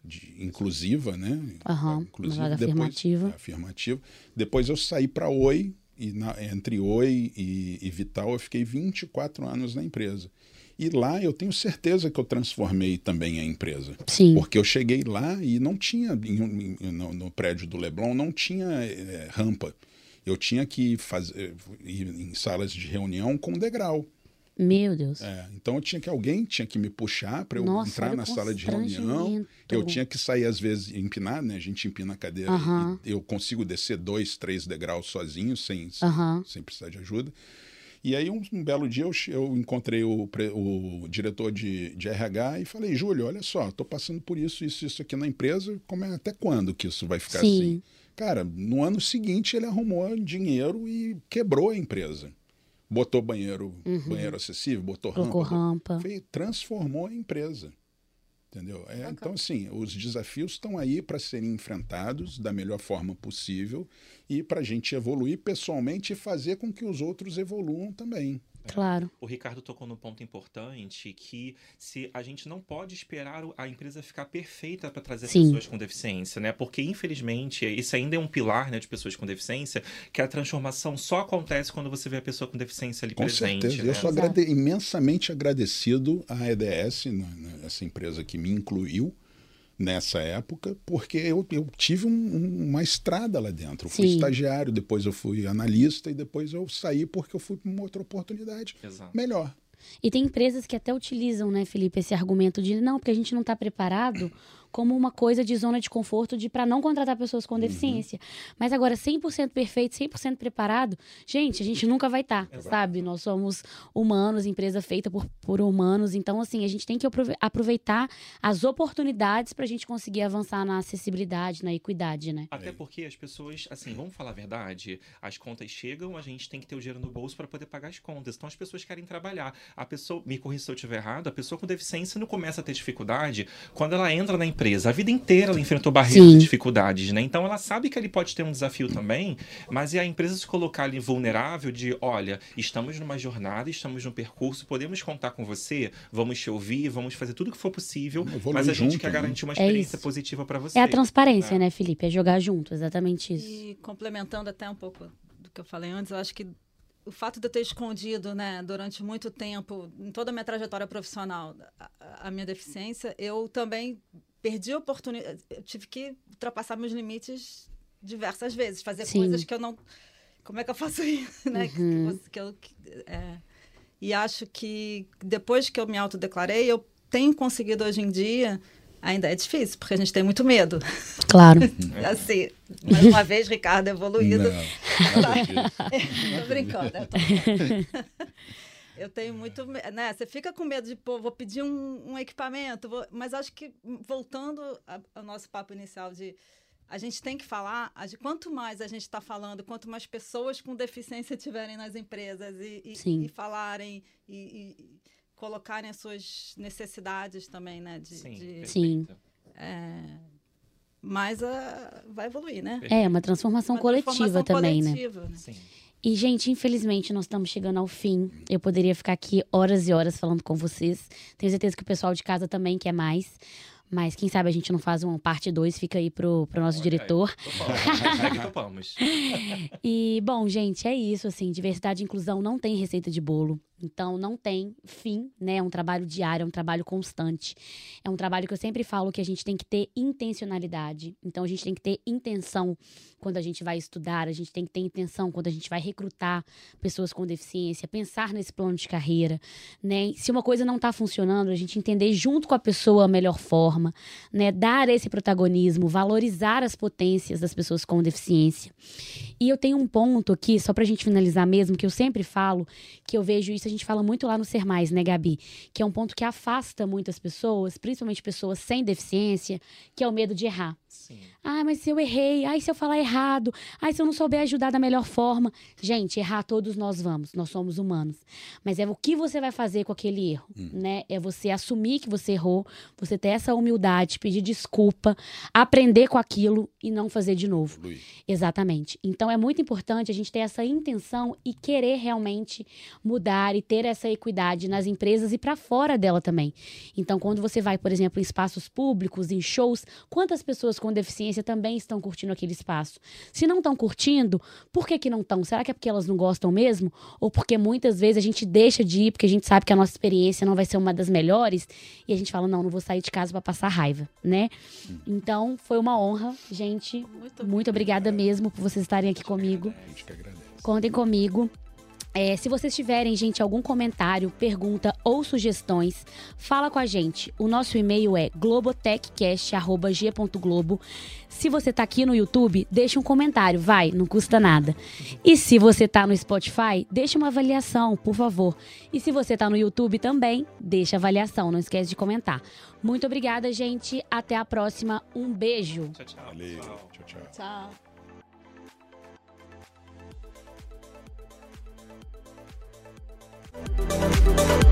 de inclusiva, né? Uhum, inclusiva, depois, afirmativa. É, afirmativa. Depois eu saí para Oi, e na, entre Oi e, e, Vital eu fiquei 24 anos na empresa. E lá eu tenho certeza que eu transformei também a empresa. Sim. Porque eu cheguei lá e não tinha, no, no prédio do Leblon, não tinha é, rampa. Eu tinha que fazer, ir em salas de reunião com degrau. Meu Deus. É, então eu tinha que alguém tinha que me puxar para eu Nossa, entrar na sala de reunião. Eu tinha que sair às vezes empinado, né? A gente empina a cadeira. Uhum. eu consigo descer dois, três degraus sozinho, sem, uhum. sem precisar de ajuda. E aí um, um belo dia eu, eu encontrei o, o diretor de, de, RH e falei, Júlio, olha só, estou passando por isso, isso, isso aqui na empresa. Como é, até quando que isso vai ficar Sim. assim? Cara, no ano seguinte ele arrumou dinheiro e quebrou a empresa botou banheiro, uhum. banheiro acessível, botou Colocou rampa, rampa. Fez, transformou a empresa. Entendeu? É, então, assim, os desafios estão aí para serem enfrentados da melhor forma possível e para a gente evoluir pessoalmente e fazer com que os outros evoluam também. Claro. O Ricardo tocou no ponto importante que se a gente não pode esperar a empresa ficar perfeita para trazer Sim. pessoas com deficiência, né? Porque infelizmente isso ainda é um pilar, né, de pessoas com deficiência, que a transformação só acontece quando você vê a pessoa com deficiência ali com presente. Certeza. Né? Eu sou agrade imensamente agradecido à EDS, essa empresa que me incluiu nessa época, porque eu, eu tive um, uma estrada lá dentro. Eu fui Sim. estagiário, depois eu fui analista e depois eu saí porque eu fui para uma outra oportunidade Exato. melhor. E tem empresas que até utilizam, né, Felipe, esse argumento de não, porque a gente não está preparado como uma coisa de zona de conforto de para não contratar pessoas com deficiência. Uhum. Mas agora 100% perfeito, 100% preparado, gente, a gente nunca vai estar, tá, sabe? Nós somos humanos, empresa feita por, por humanos, então assim, a gente tem que aproveitar as oportunidades para a gente conseguir avançar na acessibilidade, na equidade, né? Até porque as pessoas, assim, vamos falar a verdade, as contas chegam, a gente tem que ter o dinheiro no bolso para poder pagar as contas. Então as pessoas querem trabalhar. A pessoa, me corrija se eu estiver errado, a pessoa com deficiência não começa a ter dificuldade quando ela entra na empresa empresa. A vida inteira ela enfrentou barreiras Sim. e dificuldades, né? Então ela sabe que ele pode ter um desafio também, mas é a empresa se colocar ali vulnerável de, olha, estamos numa jornada, estamos num percurso, podemos contar com você, vamos te ouvir, vamos fazer tudo o que for possível, mas a gente junto, quer né? garantir uma é experiência é positiva para você. É a transparência, né? né, Felipe? É jogar junto, exatamente isso. E complementando até um pouco do que eu falei antes, eu acho que o fato de eu ter escondido, né, durante muito tempo, em toda a minha trajetória profissional, a, a minha deficiência, eu também perdi a oportunidade. Eu tive que ultrapassar meus limites diversas vezes, fazer Sim. coisas que eu não. Como é que eu faço isso? Né? Uhum. Que, que eu, que, é. E acho que depois que eu me autodeclarei, eu tenho conseguido hoje em dia. Ainda é difícil, porque a gente tem muito medo. Claro. assim, mais uma vez, Ricardo evoluído. Não, Tô brincando. Né? Tô... Eu tenho muito, né? Você fica com medo de, pô, vou pedir um, um equipamento, vou... mas acho que voltando ao nosso papo inicial de a gente tem que falar, de quanto mais a gente está falando, quanto mais pessoas com deficiência tiverem nas empresas e, e, e falarem e, e, colocarem as suas necessidades também, né? De, Sim. De, Sim. É, mas uh, vai evoluir, né? É, uma transformação uma coletiva transformação também, né? coletiva, né? né? Sim. E, gente, infelizmente, nós estamos chegando ao fim. Eu poderia ficar aqui horas e horas falando com vocês. Tenho certeza que o pessoal de casa também quer mais. Mas quem sabe a gente não faz uma parte 2, fica aí pro, pro nosso diretor. Topamos. e, bom, gente, é isso, assim, diversidade e inclusão não tem receita de bolo. Então, não tem fim, né? É um trabalho diário, é um trabalho constante. É um trabalho que eu sempre falo que a gente tem que ter intencionalidade. Então, a gente tem que ter intenção quando a gente vai estudar, a gente tem que ter intenção quando a gente vai recrutar pessoas com deficiência, pensar nesse plano de carreira, né? Se uma coisa não está funcionando, a gente entender junto com a pessoa a melhor forma, né? Dar esse protagonismo, valorizar as potências das pessoas com deficiência. E eu tenho um ponto aqui, só para a gente finalizar mesmo, que eu sempre falo, que eu vejo isso gente fala muito lá no Ser Mais, né, Gabi? Que é um ponto que afasta muitas pessoas, principalmente pessoas sem deficiência, que é o medo de errar. Sim. Ah, mas se eu errei, ai, se eu falar errado, ai, se eu não souber ajudar da melhor forma. Gente, errar todos nós vamos, nós somos humanos. Mas é o que você vai fazer com aquele erro, hum. né? É você assumir que você errou, você ter essa humildade, pedir desculpa, aprender com aquilo e não fazer de novo. Luiz. Exatamente. Então é muito importante a gente ter essa intenção e querer realmente mudar e ter essa equidade nas empresas e para fora dela também. Então, quando você vai, por exemplo, em espaços públicos, em shows, quantas pessoas com deficiência também estão curtindo aquele espaço? Se não estão curtindo, por que, que não estão? Será que é porque elas não gostam mesmo? Ou porque muitas vezes a gente deixa de ir porque a gente sabe que a nossa experiência não vai ser uma das melhores e a gente fala, não, não vou sair de casa para passar raiva, né? Então, foi uma honra, gente. Muito, muito obrigada mesmo por vocês estarem aqui comigo. Contem comigo. É, se vocês tiverem, gente, algum comentário, pergunta ou sugestões, fala com a gente. O nosso e-mail é globotechcast.g.globo. Se você tá aqui no YouTube, deixa um comentário, vai, não custa nada. E se você tá no Spotify, deixa uma avaliação, por favor. E se você tá no YouTube também, deixa avaliação, não esquece de comentar. Muito obrigada, gente. Até a próxima. Um beijo. Tchau, tchau. Valeu. Tchau, tchau. Tchau. Música